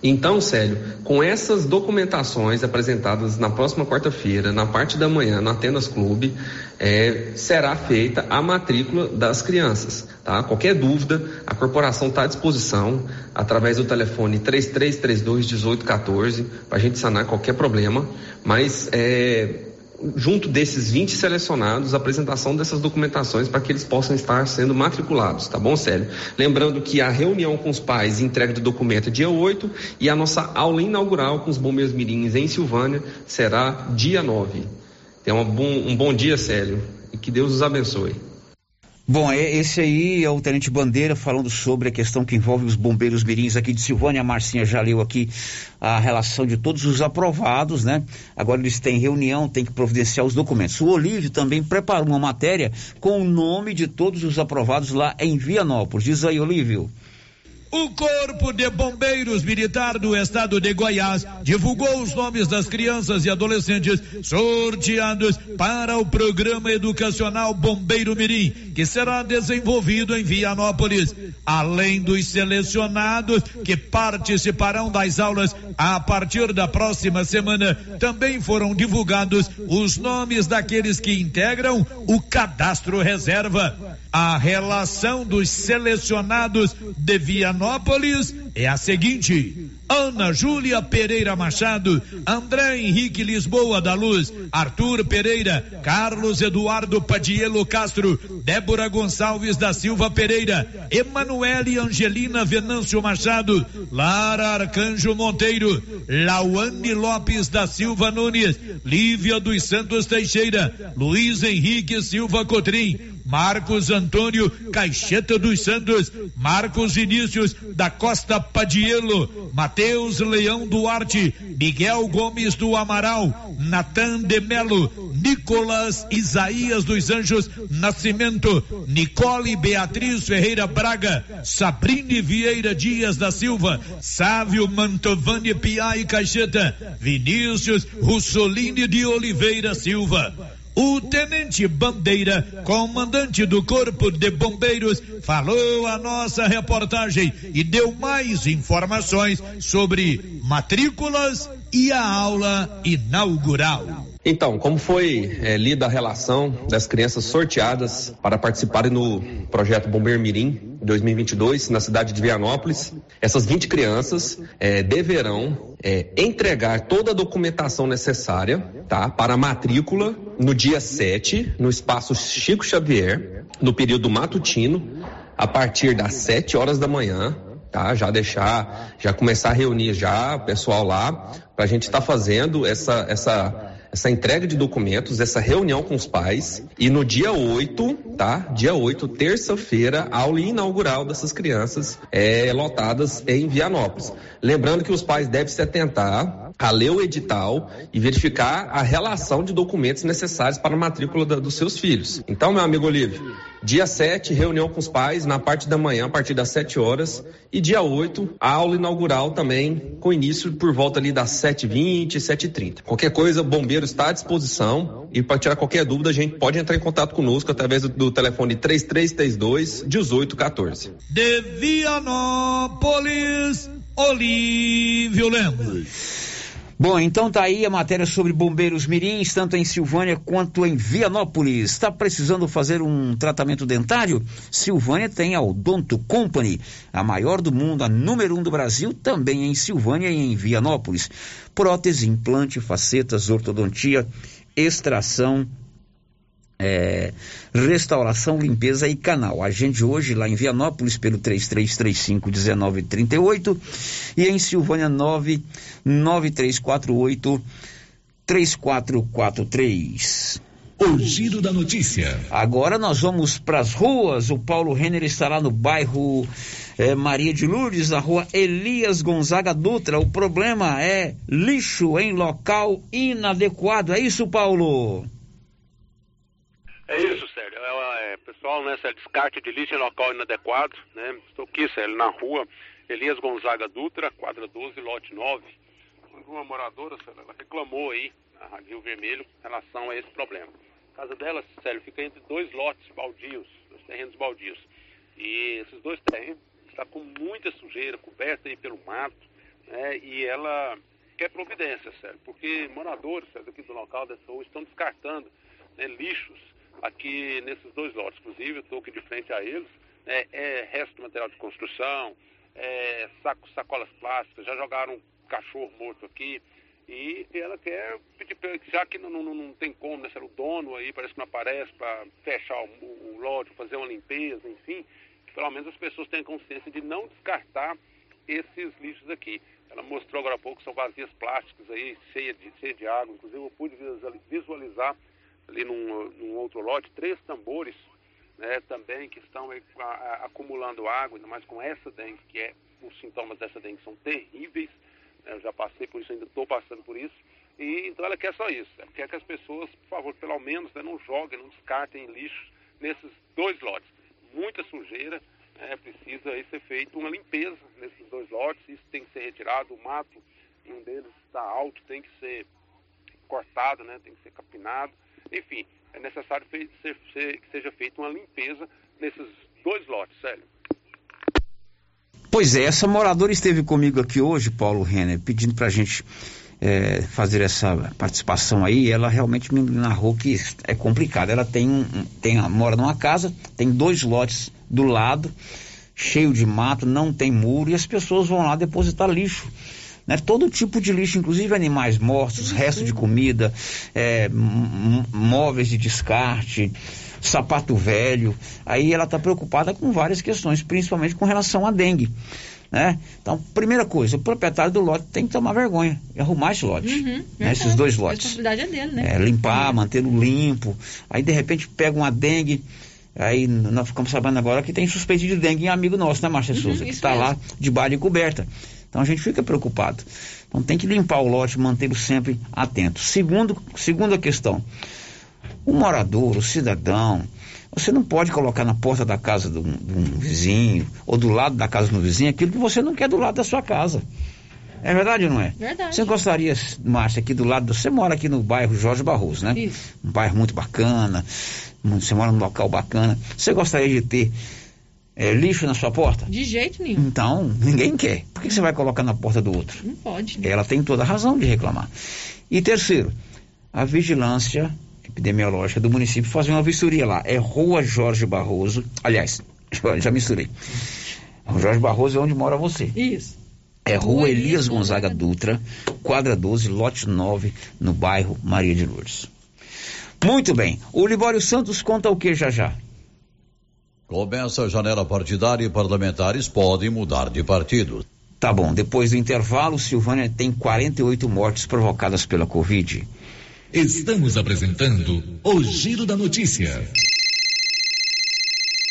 Então, Célio, com essas documentações apresentadas na próxima quarta-feira, na parte da manhã, na Atenas Clube, é, será feita a matrícula das crianças. Tá? Qualquer dúvida, a corporação está à disposição através do telefone 3332 1814 para a gente sanar qualquer problema. Mas é, junto desses 20 selecionados, a apresentação dessas documentações para que eles possam estar sendo matriculados, tá bom, Célio? Lembrando que a reunião com os pais entrega do documento é dia 8 e a nossa aula inaugural com os bombeiros mirins em Silvânia será dia 9. Tenha bom, um bom dia, Célio, e que Deus os abençoe. Bom, é, esse aí é o Tenente Bandeira falando sobre a questão que envolve os bombeiros mirins aqui de Silvânia. A Marcinha já leu aqui a relação de todos os aprovados, né? Agora eles têm reunião, têm que providenciar os documentos. O Olívio também preparou uma matéria com o nome de todos os aprovados lá em Vianópolis. Diz aí, Olívio. O Corpo de Bombeiros Militar do Estado de Goiás divulgou os nomes das crianças e adolescentes sorteados para o programa educacional Bombeiro Mirim, que será desenvolvido em Vianópolis. Além dos selecionados que participarão das aulas a partir da próxima semana, também foram divulgados os nomes daqueles que integram o cadastro reserva. A relação dos selecionados de Vianópolis é a seguinte: Ana Júlia Pereira Machado, André Henrique Lisboa da Luz, Arthur Pereira, Carlos Eduardo Padielo Castro, Débora Gonçalves da Silva Pereira, Emanuele Angelina Venâncio Machado, Lara Arcanjo Monteiro, Lauane Lopes da Silva Nunes, Lívia dos Santos Teixeira, Luiz Henrique Silva Cotrim, Marcos Antônio Caixeta dos Santos, Marcos Vinícius da Costa Padielo, Matheus Leão Duarte, Miguel Gomes do Amaral, Natan de Melo, Nicolas Isaías dos Anjos Nascimento, Nicole Beatriz Ferreira Braga, Sabrine Vieira Dias da Silva, Sávio Mantovani Piai Caixeta, Vinícius Russolini de Oliveira Silva. O tenente Bandeira, comandante do Corpo de Bombeiros, falou a nossa reportagem e deu mais informações sobre matrículas e a aula inaugural. Então, como foi é, lida a relação das crianças sorteadas para participarem no projeto Bombeiro Mirim 2022 na cidade de Vianópolis, essas 20 crianças é, deverão é, entregar toda a documentação necessária tá, para a matrícula no dia 7, no espaço Chico Xavier, no período matutino, a partir das 7 horas da manhã, tá? Já deixar, já começar a reunir já o pessoal lá para a gente estar tá fazendo essa essa essa entrega de documentos, essa reunião com os pais e no dia 8, tá? Dia 8, terça-feira, aula inaugural dessas crianças é, lotadas em Vianópolis. Lembrando que os pais devem se atentar a ler o edital e verificar a relação de documentos necessários para a matrícula da, dos seus filhos. Então, meu amigo Olívio, dia 7, reunião com os pais na parte da manhã, a partir das 7 horas, e dia 8, a aula inaugural também, com início por volta ali das 7h20, 7h30. Qualquer coisa, o bombeiro está à disposição e para tirar qualquer dúvida, a gente pode entrar em contato conosco através do, do telefone 3332 1814. De Vianópolis, Olívio Lemos. Bom, então tá aí a matéria sobre bombeiros mirins, tanto em Silvânia quanto em Vianópolis. Está precisando fazer um tratamento dentário? Silvânia tem a Odonto Company, a maior do mundo, a número um do Brasil, também em Silvânia e em Vianópolis. Prótese, implante, facetas, ortodontia, extração, é, restauração, limpeza e canal. Agende hoje lá em Vianópolis pelo 3335-1938 e em Silvânia 99348 3443. O giro da notícia. Agora nós vamos para as ruas. O Paulo Renner estará no bairro eh, Maria de Lourdes, na rua Elias Gonzaga Dutra. O problema é lixo em local inadequado. É isso, Paulo? Pessoal, né, Sérgio, descarte de lixo em local inadequado, né? Estou aqui, Sérgio, na rua Elias Gonzaga Dutra, quadra 12, lote 9. Uma moradora, Sérgio, ela reclamou aí na Rio Vermelho em relação a esse problema. A casa dela, Sérgio, fica entre dois lotes baldios, dois terrenos baldios. E esses dois terrenos estão com muita sujeira, coberta aí pelo mato, né? E ela quer providência, Sérgio, porque moradores, Sérgio, aqui do local dessa rua estão descartando né, lixos aqui nesses dois lotes. Inclusive, estou aqui de frente a eles, é, é resto de material de construção, é, saco, sacolas plásticas, já jogaram um cachorro morto aqui. E ela quer pedir, já que não, não, não tem como, né, o dono aí parece que não aparece para fechar o, o, lote, fazer uma limpeza, enfim, que pelo menos as pessoas tenham consciência de não descartar esses lixos aqui. Ela mostrou agora há pouco, são vazias plásticas aí, cheias de, cheia de água, inclusive eu pude visualizar ali num, num outro lote, três tambores né, também que estão aí, a, a, acumulando água, ainda mais com essa dengue, que é, os sintomas dessa dengue são terríveis, né, eu já passei por isso, ainda estou passando por isso, e então ela quer só isso, ela quer que as pessoas, por favor, pelo menos, né, não joguem, não descartem lixo nesses dois lotes. Muita sujeira, né, precisa aí ser feita uma limpeza nesses dois lotes, isso tem que ser retirado, o mato um deles está alto, tem que ser cortado, né, tem que ser capinado, enfim, é necessário que seja feita uma limpeza nesses dois lotes, Célio. Pois é, essa moradora esteve comigo aqui hoje, Paulo Renner, pedindo para a gente é, fazer essa participação aí. Ela realmente me narrou que é complicado. Ela tem, tem mora numa casa, tem dois lotes do lado, cheio de mato, não tem muro e as pessoas vão lá depositar lixo né? Todo tipo de lixo, inclusive animais mortos, restos de comida, é, móveis de descarte, sapato velho. Aí ela está preocupada com várias questões, principalmente com relação à dengue. Né? Então, primeira coisa, o proprietário do lote tem que tomar vergonha e arrumar esse lote, uhum, né? esses dois lotes. A responsabilidade é dele, né? É, limpar, é. mantê-lo limpo. Aí, de repente, pega uma dengue. Aí nós ficamos sabendo agora que tem suspeito de dengue em amigo nosso, né, Márcia uhum, Souza? Que está lá de coberta. Então a gente fica preocupado. Então tem que limpar o lote, mantê-lo sempre atento. Segundo, segunda questão, o morador, o cidadão, você não pode colocar na porta da casa de um, de um vizinho ou do lado da casa do vizinho aquilo que você não quer do lado da sua casa. É verdade ou não é? Verdade. Você gostaria, Márcia, aqui do lado, você mora aqui no bairro Jorge Barroso, né? Isso. Um bairro muito bacana, você mora num local bacana. Você gostaria de ter é, lixo na sua porta? De jeito nenhum. Então, ninguém quer. Por que você vai colocar na porta do outro? Não pode. Né? Ela tem toda a razão de reclamar. E terceiro, a vigilância epidemiológica do município fazer uma vistoria lá. É Rua Jorge Barroso. Aliás, já misturei. O Jorge Barroso é onde mora você. Isso. É Rua Elias Gonzaga Dutra, quadra 12, lote 9, no bairro Maria de Lourdes. Muito bem. O Libório Santos conta o que já já? Começa a janela partidária e parlamentares podem mudar de partido. Tá bom, depois do intervalo, Silvânia tem 48 mortes provocadas pela Covid. Estamos apresentando o Giro da Notícia.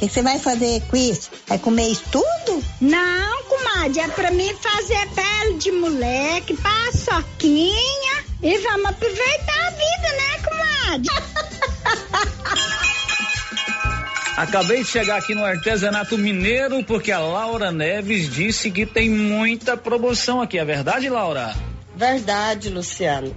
O que você vai fazer com isso? Vai comer isso tudo? Não, comadre, é pra mim fazer pele de moleque, paçoquinha e vamos aproveitar a vida, né, comadre? Acabei de chegar aqui no artesanato mineiro porque a Laura Neves disse que tem muita promoção aqui. É verdade, Laura? Verdade, Luciano.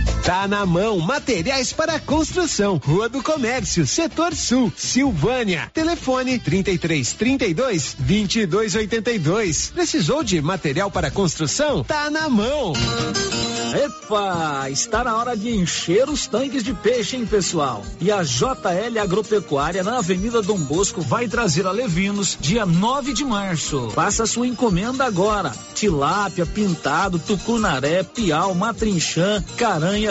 Tá na mão, materiais para construção, Rua do Comércio, Setor Sul, Silvânia. Telefone 33 32 22 82. Precisou de material para construção? Tá na mão. Epa, está na hora de encher os tanques de peixe, hein, pessoal? E a JL Agropecuária na Avenida Dom Bosco vai trazer a Levinos dia 9 de março. Faça sua encomenda agora. Tilápia, pintado, tucunaré, piau, matrinchã, caranha,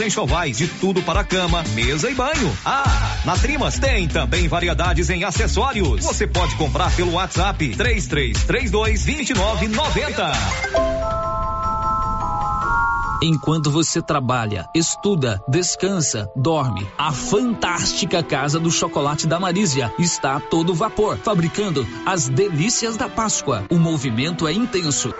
enxovais de tudo para cama, mesa e banho. Ah, na Trimas tem também variedades em acessórios. Você pode comprar pelo WhatsApp 3332 2990. Enquanto você trabalha, estuda, descansa, dorme, a fantástica Casa do Chocolate da Marísia está a todo vapor, fabricando as delícias da Páscoa. O movimento é intenso.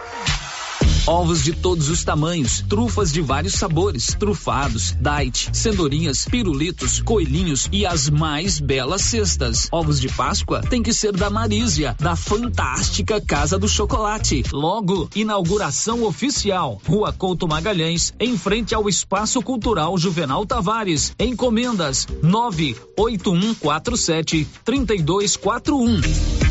Ovos de todos os tamanhos, trufas de vários sabores, trufados, date, cenourinhas, pirulitos, coelhinhos e as mais belas cestas. Ovos de Páscoa tem que ser da Marísia, da fantástica Casa do Chocolate. Logo, inauguração oficial. Rua Couto Magalhães, em frente ao Espaço Cultural Juvenal Tavares. Encomendas 98147 3241.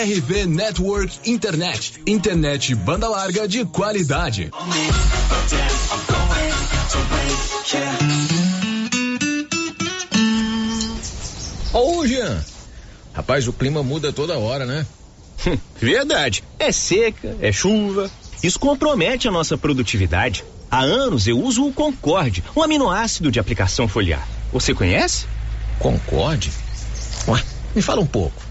RV Network Internet. Internet banda larga de qualidade. Ô, Jean. Rapaz, o clima muda toda hora, né? Verdade. É seca, é chuva. Isso compromete a nossa produtividade. Há anos eu uso o Concorde, um aminoácido de aplicação foliar. Você conhece? Concorde? Ué, me fala um pouco.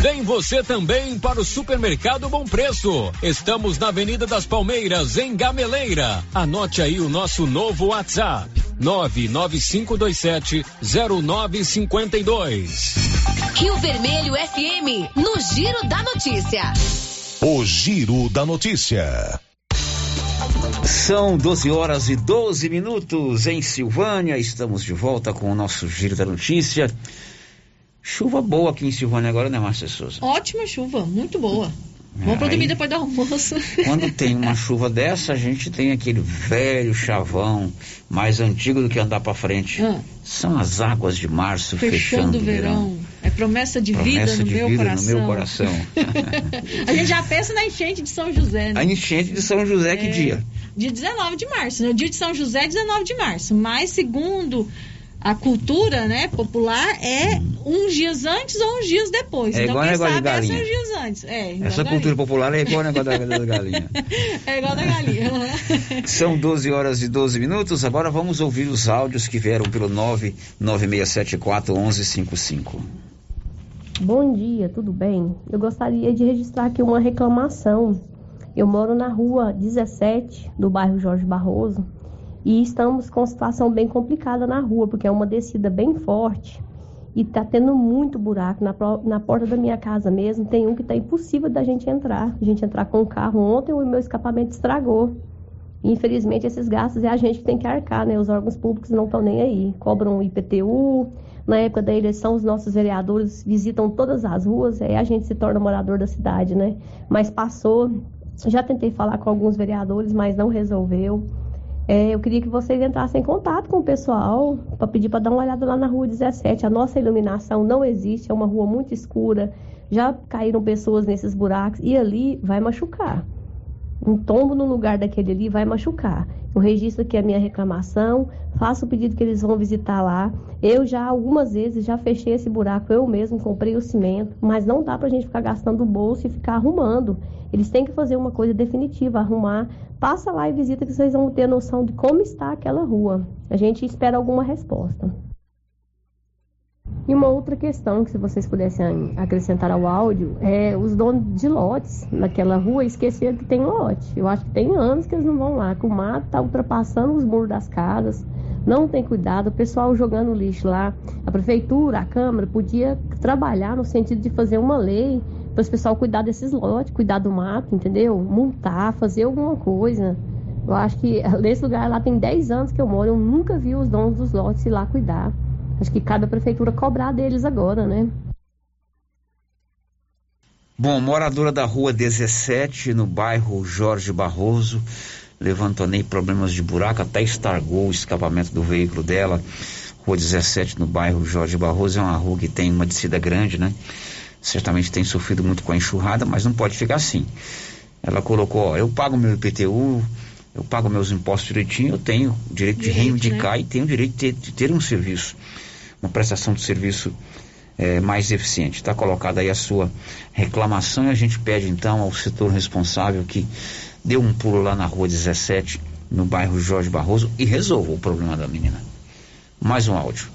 Vem você também para o Supermercado Bom Preço. Estamos na Avenida das Palmeiras, em Gameleira. Anote aí o nosso novo WhatsApp: 995270952. Rio Vermelho FM, no Giro da Notícia. O Giro da Notícia. São 12 horas e 12 minutos em Silvânia. Estamos de volta com o nosso Giro da Notícia. Chuva boa aqui em Silvânia agora, né, Márcia Souza? Ótima chuva, muito boa. Vamos para dormir depois do almoço. Quando tem uma chuva dessa, a gente tem aquele velho chavão mais antigo do que andar para frente. Ah. São as águas de março fechando, fechando o verão. verão. É promessa de promessa vida, no, de meu vida coração. no meu coração. a gente já pensa na enchente de São José, né? A enchente de São José, que é, dia? Dia 19 de março, né? O dia de São José é 19 de março. Mas segundo a cultura né, popular é uns dias antes ou uns dias depois. É então, igual quem negócio sabe de é galinha. uns dias antes. É, igual Essa da cultura galinha. popular é igual o negócio da, da galinha. É igual da galinha. São 12 horas e 12 minutos. Agora vamos ouvir os áudios que vieram pelo 99674 1155. Bom dia, tudo bem? Eu gostaria de registrar aqui uma reclamação. Eu moro na rua 17 do bairro Jorge Barroso e estamos com situação bem complicada na rua, porque é uma descida bem forte e tá tendo muito buraco na, na porta da minha casa mesmo. Tem um que tá impossível da gente entrar. A gente entrar com o carro ontem, o meu escapamento estragou. Infelizmente, esses gastos é a gente que tem que arcar, né? Os órgãos públicos não estão nem aí. Cobram IPTU. Na época da eleição, os nossos vereadores visitam todas as ruas, aí a gente se torna morador da cidade, né? Mas passou. Já tentei falar com alguns vereadores, mas não resolveu. É, eu queria que vocês entrassem em contato com o pessoal para pedir para dar uma olhada lá na rua 17. A nossa iluminação não existe, é uma rua muito escura. Já caíram pessoas nesses buracos e ali vai machucar. Um tombo no lugar daquele ali vai machucar. Eu registro aqui a minha reclamação, faço o pedido que eles vão visitar lá. Eu já algumas vezes já fechei esse buraco, eu mesmo comprei o cimento, mas não dá pra gente ficar gastando o bolso e ficar arrumando. Eles têm que fazer uma coisa definitiva, arrumar. Passa lá e visita que vocês vão ter noção de como está aquela rua. A gente espera alguma resposta. E uma outra questão que se vocês pudessem acrescentar ao áudio é os donos de lotes naquela rua esqueceram que tem lote. Eu acho que tem anos que eles não vão lá, que o mato está ultrapassando os muros das casas, não tem cuidado, o pessoal jogando lixo lá. A prefeitura, a Câmara, podia trabalhar no sentido de fazer uma lei para o pessoal cuidar desses lotes, cuidar do mato, entendeu? Multar, fazer alguma coisa. Eu acho que nesse lugar lá tem 10 anos que eu moro, eu nunca vi os donos dos lotes ir lá cuidar. Acho que cabe a prefeitura cobrar deles agora, né? Bom, moradora da rua 17, no bairro Jorge Barroso, levantou nem problemas de buraco, até estargou o escapamento do veículo dela. Rua 17, no bairro Jorge Barroso, é uma rua que tem uma descida grande, né? Certamente tem sofrido muito com a enxurrada, mas não pode ficar assim. Ela colocou, ó, eu pago meu IPTU, eu pago meus impostos direitinho, eu tenho o direito, direito de reivindicar né? e tenho o direito de ter, de ter um serviço uma prestação de serviço é, mais eficiente. Está colocada aí a sua reclamação e a gente pede então ao setor responsável que dê um pulo lá na rua 17, no bairro Jorge Barroso, e resolva o problema da menina. Mais um áudio.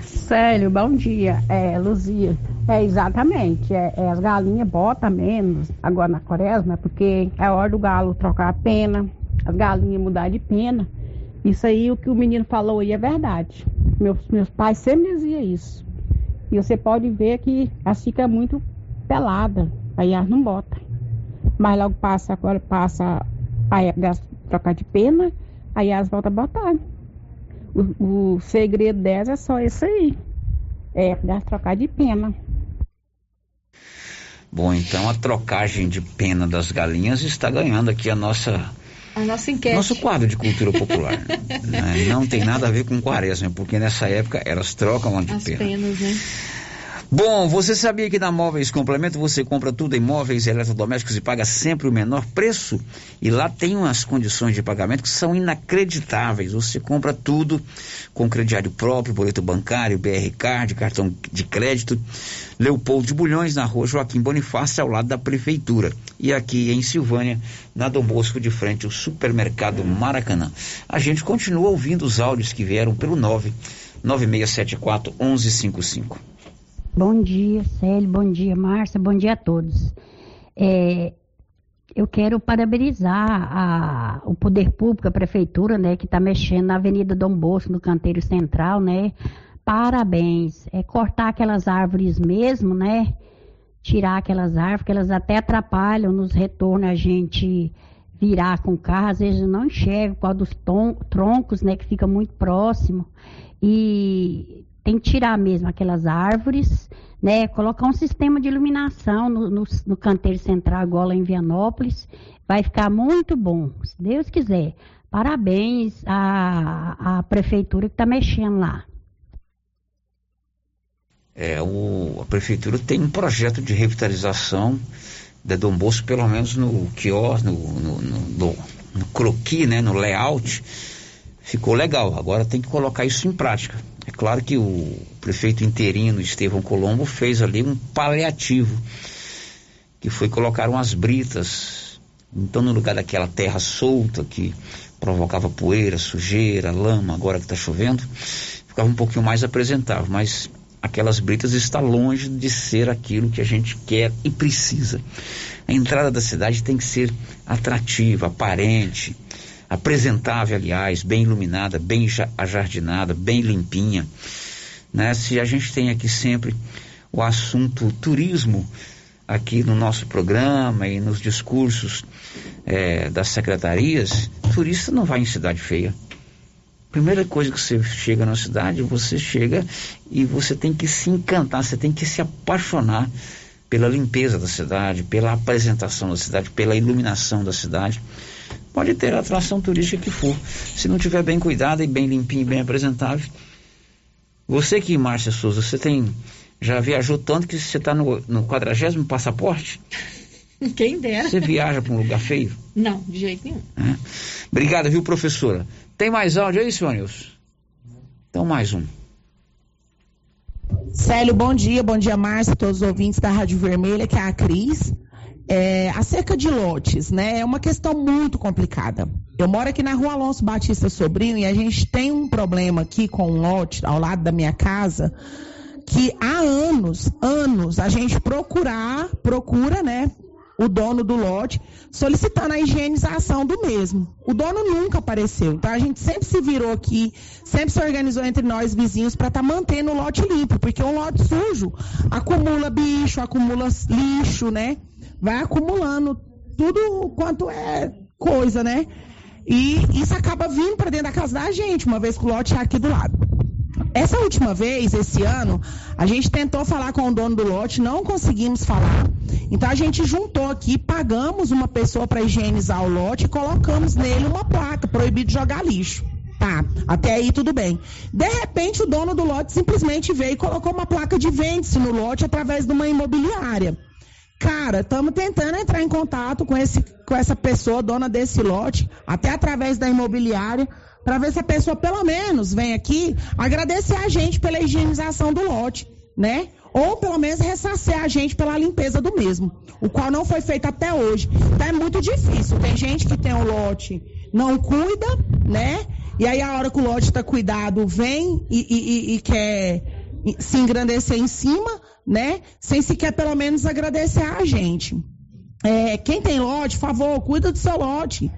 Célio, bom dia. É, Luzia. É, exatamente. É, é, as galinhas botam menos agora na quaresma, porque é hora do galo trocar a pena, as galinhas mudar de pena. Isso aí, o que o menino falou aí é verdade. Meus, meus pais sempre diziam isso. E você pode ver que elas ficam muito pelada, aí elas não botam. Mas logo passa, agora passa a época de trocar de pena, aí elas voltam a botar. O, o segredo delas é só isso aí. É de trocar de pena. Bom, então a trocagem de pena das galinhas está ganhando aqui a nossa a nossa enquete. Nosso quadro de cultura popular. né? Não tem nada a ver com quaresma, porque nessa época elas trocam a de As pena. penas, né? Bom, você sabia que na Móveis Complemento você compra tudo em móveis eletrodomésticos e paga sempre o menor preço? E lá tem umas condições de pagamento que são inacreditáveis. Você compra tudo com crediário próprio, boleto bancário, BR Card, cartão de crédito. Leopoldo de Bulhões, na rua Joaquim Bonifácio, ao lado da Prefeitura. E aqui em Silvânia, na Dom Bosco, de frente ao supermercado Maracanã. A gente continua ouvindo os áudios que vieram pelo 9 9674 1155. Bom dia, Célio, bom dia, Márcia, bom dia a todos. É, eu quero parabenizar a, o poder público, a prefeitura, né, que está mexendo na Avenida Dom Bosco, no canteiro central, né? Parabéns. É cortar aquelas árvores mesmo, né? Tirar aquelas árvores, que elas até atrapalham nos retornos a gente virar com carro, às vezes não enxerga causa dos troncos, né, que fica muito próximo. E tem que tirar mesmo aquelas árvores, né? Colocar um sistema de iluminação no, no, no canteiro central, lá em Vianópolis. Vai ficar muito bom, se Deus quiser. Parabéns à, à prefeitura que está mexendo lá. É, o, a prefeitura tem um projeto de revitalização da Dom Bosco, pelo menos no quiosque, no, no, no, no, croquis, né, no layout, ficou legal. Agora tem que colocar isso em prática. É claro que o prefeito interino Estevão Colombo fez ali um paliativo, que foi colocar umas britas. Então, no lugar daquela terra solta que provocava poeira, sujeira, lama, agora que está chovendo, ficava um pouquinho mais apresentável. Mas aquelas britas está longe de ser aquilo que a gente quer e precisa. A entrada da cidade tem que ser atrativa, aparente, apresentável, aliás, bem iluminada, bem ajardinada, bem limpinha. Né? Se a gente tem aqui sempre o assunto turismo aqui no nosso programa e nos discursos é, das secretarias, turista não vai em cidade feia. Primeira coisa que você chega na cidade, você chega e você tem que se encantar, você tem que se apaixonar pela limpeza da cidade, pela apresentação da cidade, pela iluminação da cidade pode ter a atração turística que for. Se não tiver bem cuidado e bem limpinho e bem apresentável. Você que, Márcia Souza, você tem. Já viajou tanto que você está no, no quadragésimo passaporte? Quem dera. Você viaja para um lugar feio? Não, de jeito nenhum. É. Obrigado, viu, professora? Tem mais áudio aí, senhor Nilson? Então, mais um. Célio, bom dia, bom dia, Márcia, todos os ouvintes da Rádio Vermelha, que é a Cris. É, acerca de lotes, né? É uma questão muito complicada. Eu moro aqui na rua Alonso Batista Sobrinho e a gente tem um problema aqui com um lote ao lado da minha casa que há anos, anos, a gente procurar, procura, né, o dono do lote, solicitando a higienização do mesmo. O dono nunca apareceu. Então a gente sempre se virou aqui, sempre se organizou entre nós vizinhos para estar tá mantendo o lote limpo, porque um lote sujo acumula bicho, acumula lixo, né? Vai acumulando tudo quanto é coisa, né? E isso acaba vindo para dentro da casa da gente, uma vez que o lote é aqui do lado. Essa última vez, esse ano, a gente tentou falar com o dono do lote, não conseguimos falar. Então a gente juntou aqui, pagamos uma pessoa para higienizar o lote e colocamos nele uma placa, proibido jogar lixo. Tá, até aí tudo bem. De repente o dono do lote simplesmente veio e colocou uma placa de vende-se no lote através de uma imobiliária. Cara, estamos tentando entrar em contato com, esse, com essa pessoa, dona desse lote, até através da imobiliária, para ver se a pessoa pelo menos vem aqui agradecer a gente pela higienização do lote, né? Ou pelo menos ressarcer a gente pela limpeza do mesmo, o qual não foi feito até hoje. Então é muito difícil. Tem gente que tem o um lote, não cuida, né? E aí a hora que o lote está cuidado, vem e, e, e, quer se engrandecer em cima, né? Sem sequer pelo menos agradecer a gente. É, quem tem lote, por favor, cuida do seu lote.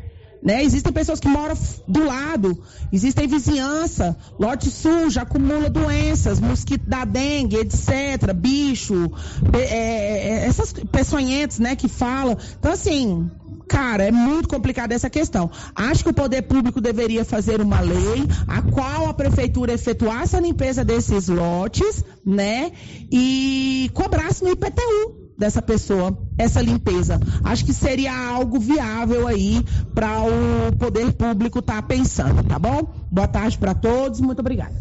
Né? Existem pessoas que moram do lado, existem vizinhança, lote sujo, acumula doenças, mosquito da dengue, etc., bicho, é, é, essas peçonhentas, né, que falam. Então, assim, cara, é muito complicada essa questão. Acho que o poder público deveria fazer uma lei a qual a prefeitura efetuasse a limpeza desses lotes, né, e cobrasse no IPTU dessa pessoa essa limpeza. Acho que seria algo viável aí para o poder público estar tá pensando, tá bom? Boa tarde para todos, muito obrigada.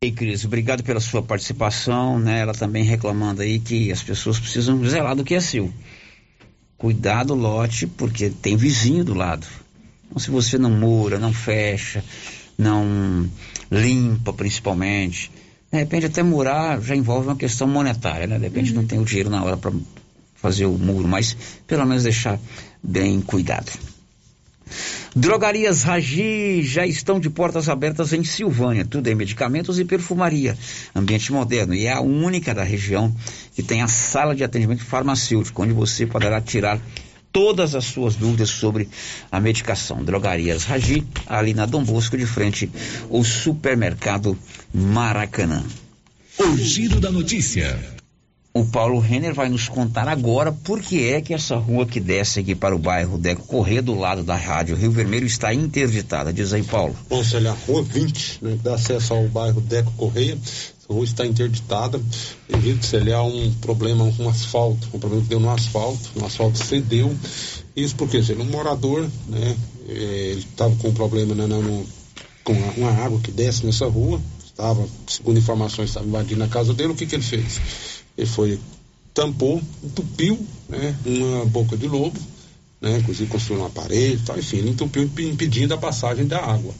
Ei, Cris, obrigado pela sua participação, né? Ela também reclamando aí que as pessoas precisam zelar do que é seu. Cuidado, lote, porque tem vizinho do lado. Então, se você não mura, não fecha, não limpa, principalmente, de repente até murar já envolve uma questão monetária, né? De repente uhum. não tem o dinheiro na hora para fazer o muro, mas pelo menos deixar bem cuidado. Drogarias Ragi já estão de portas abertas em Silvânia, tudo em medicamentos e perfumaria, ambiente moderno, e é a única da região que tem a sala de atendimento farmacêutico, onde você poderá tirar todas as suas dúvidas sobre a medicação. Drogarias Ragi, ali na Dom Bosco, de frente ao supermercado Maracanã. O giro da notícia. O Paulo Renner vai nos contar agora por que é que essa rua que desce aqui para o bairro Deco Corrêa, do lado da rádio Rio Vermelho, está interditada. Diz aí, Paulo. Bom, Célia, a rua 20, né, dá acesso ao bairro Deco Correia, a rua está interditada devido se ele há um problema com asfalto, um problema que deu no asfalto, o asfalto cedeu. Isso porque é um morador, né, é, ele estava com um problema né, no, com uma água que desce nessa rua, estava, segundo informações, estava invadindo a casa dele, o que, que ele fez? Ele foi, tampou, entupiu né, uma boca de lobo, né, inclusive construiu uma parede, tal, enfim, ele entupiu impedindo a passagem da água.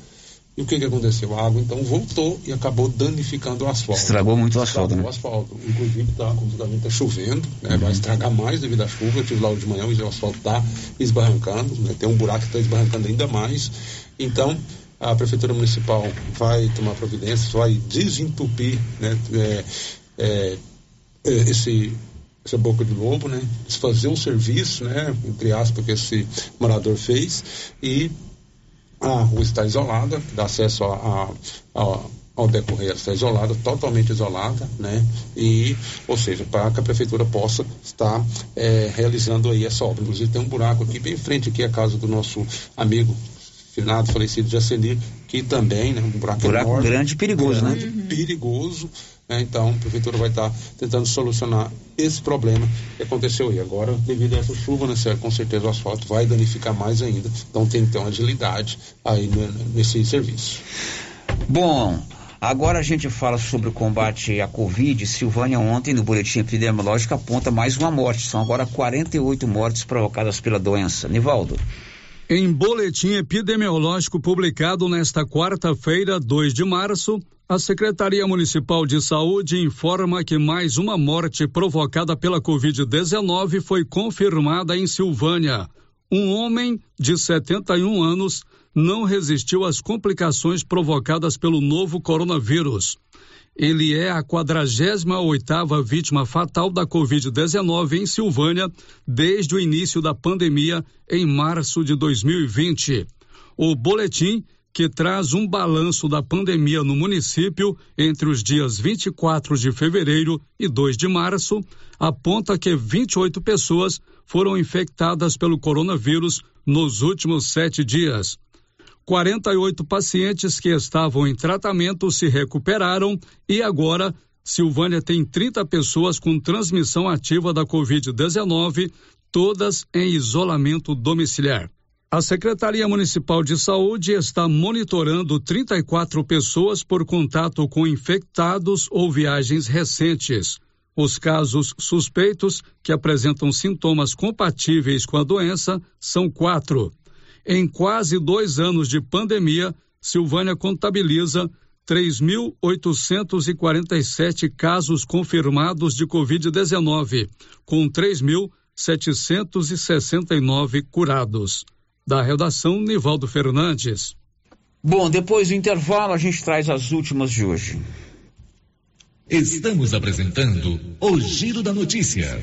E o que, que aconteceu? A água então voltou e acabou danificando o asfalto. Estragou muito o asfalto. Estragou né? o asfalto. Inclusive, tá, como está chovendo, né, uhum. vai estragar mais devido à chuva. Eu tive lá hoje de manhã e o asfalto está esbarrancando, né, tem um buraco que está esbarrancando ainda mais. Então, a Prefeitura Municipal vai tomar providências, vai desentupir né, é, é esse, essa boca de lobo, né, desfazer o serviço, né, entre aspas, que esse morador fez e a rua está isolada, dá acesso a, a, a ao decorrer está isolada, totalmente isolada, né? E, ou seja, para que a prefeitura possa estar é, realizando aí essa obra. Inclusive tem um buraco aqui bem em frente aqui a casa do nosso amigo finado, falecido Jacenir, que também, né? Um buraco, buraco enorme, grande e perigoso, grande, né? Perigoso, né? Então, a prefeitura vai estar tentando solucionar esse problema que aconteceu aí. Agora, devido a essa chuva, né, Sérgio, com certeza o asfalto vai danificar mais ainda. Então, tem que ter uma agilidade aí nesse serviço. Bom, Agora a gente fala sobre o combate à Covid. Silvânia ontem no boletim epidemiológico aponta mais uma morte. São agora 48 mortes provocadas pela doença. Nivaldo. Em boletim epidemiológico publicado nesta quarta-feira, 2 de março, a Secretaria Municipal de Saúde informa que mais uma morte provocada pela Covid-19 foi confirmada em Silvânia. Um homem de 71 anos não resistiu às complicações provocadas pelo novo coronavírus. Ele é a 48ª vítima fatal da Covid-19 em Silvânia desde o início da pandemia em março de 2020. O boletim, que traz um balanço da pandemia no município entre os dias 24 de fevereiro e 2 de março, aponta que 28 pessoas foram infectadas pelo coronavírus nos últimos sete dias. 48 pacientes que estavam em tratamento se recuperaram e agora Silvânia tem 30 pessoas com transmissão ativa da Covid-19, todas em isolamento domiciliar. A Secretaria Municipal de Saúde está monitorando 34 pessoas por contato com infectados ou viagens recentes. Os casos suspeitos que apresentam sintomas compatíveis com a doença são quatro. Em quase dois anos de pandemia, Silvânia contabiliza 3.847 casos confirmados de Covid-19, com 3.769 curados. Da redação, Nivaldo Fernandes. Bom, depois do intervalo, a gente traz as últimas de hoje. Estamos apresentando o Giro da Notícia.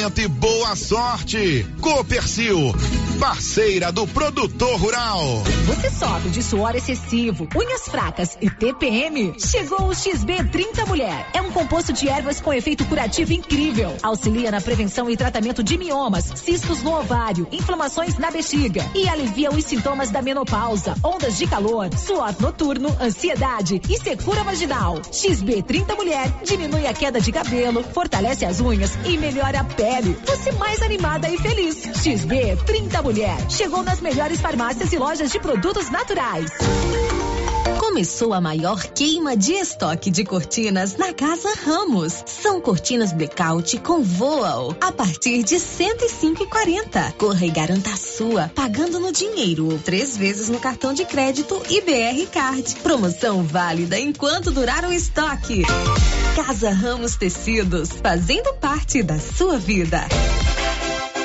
e boa sorte. Copercil, parceira do produtor rural. Você sofre de suor excessivo, unhas fracas e TPM? Chegou o XB30 Mulher. É um composto de ervas com efeito curativo incrível. Auxilia na prevenção e tratamento de miomas, cistos no ovário, inflamações na bexiga e alivia os sintomas da menopausa, ondas de calor, suor noturno, ansiedade e secura vaginal. XB30 Mulher diminui a queda de cabelo, fortalece as unhas e melhora a pele. Você mais animada e feliz. XB30 Mulher chegou nas melhores farmácias e lojas de produtos naturais. Começou a maior queima de estoque de cortinas na Casa Ramos. São cortinas blackout com voal a partir de 105,40. Corra e garanta a sua, pagando no dinheiro ou três vezes no cartão de crédito e BR Card. Promoção válida enquanto durar o estoque. Casa Ramos Tecidos, fazendo parte da sua vida.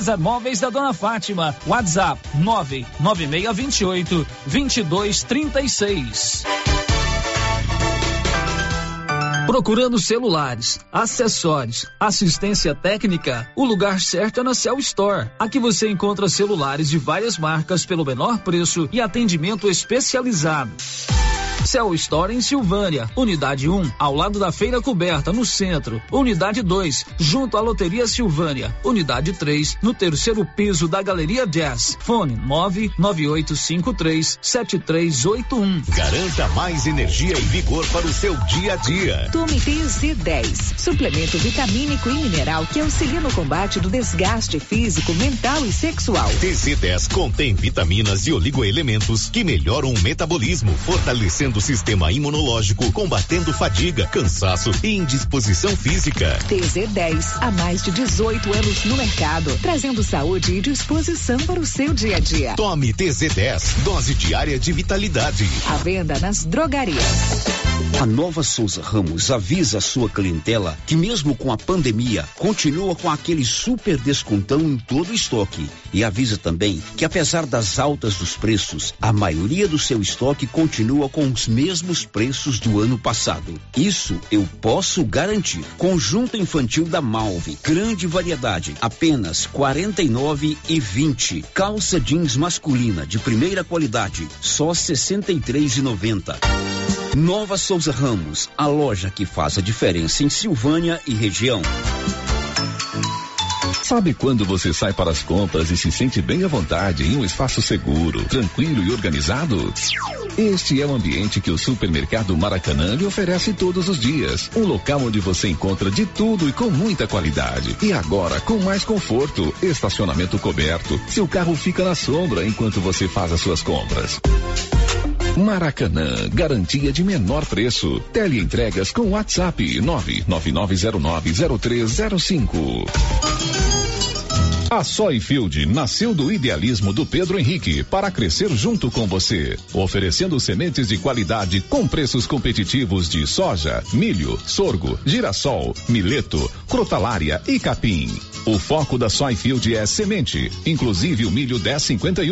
César Móveis da Dona Fátima. WhatsApp 99628 2236. Procurando celulares, acessórios, assistência técnica, o lugar certo é na Cell Store. Aqui você encontra celulares de várias marcas pelo menor preço e atendimento especializado. Cell Store em Silvânia. Unidade 1, ao lado da Feira Coberta, no centro. Unidade 2, junto à Loteria Silvânia. Unidade 3, no terceiro piso da Galeria Jazz. Fone 99853 7381. Garanta mais energia e vigor para o seu dia a dia. Tome TZ10, suplemento vitamínico e mineral que auxilia no combate do desgaste físico, mental e sexual. TZ10 contém vitaminas e oligoelementos que melhoram o metabolismo, fortalecendo o sistema imunológico, combatendo fadiga, cansaço e indisposição física. TZ10, há mais de 18 anos no mercado, trazendo saúde e disposição para o seu dia a dia. Tome TZ10, dose diária de vitalidade. À venda nas drogarias. A Nova Souza Ramos avisa a sua clientela que mesmo com a pandemia, continua com aquele super descontão em todo o estoque. E avisa também que apesar das altas dos preços, a maioria do seu estoque continua com os mesmos preços do ano passado. Isso eu posso garantir. Conjunto infantil da Malve, grande variedade, apenas quarenta e nove e vinte. Calça jeans masculina de primeira qualidade, só sessenta e três e noventa. Nova Souza Ramos, a loja que faz a diferença em Silvânia e região. Sabe quando você sai para as compras e se sente bem à vontade em um espaço seguro, tranquilo e organizado? Este é o ambiente que o supermercado Maracanã lhe oferece todos os dias. Um local onde você encontra de tudo e com muita qualidade. E agora com mais conforto, estacionamento coberto. Seu carro fica na sombra enquanto você faz as suas compras. Maracanã, garantia de menor preço. Teleentregas com WhatsApp 999090305. A Soyfield nasceu do idealismo do Pedro Henrique para crescer junto com você, oferecendo sementes de qualidade com preços competitivos de soja, milho, sorgo, girassol, mileto, crotalária e capim. O foco da Soyfield é semente, inclusive o milho 1051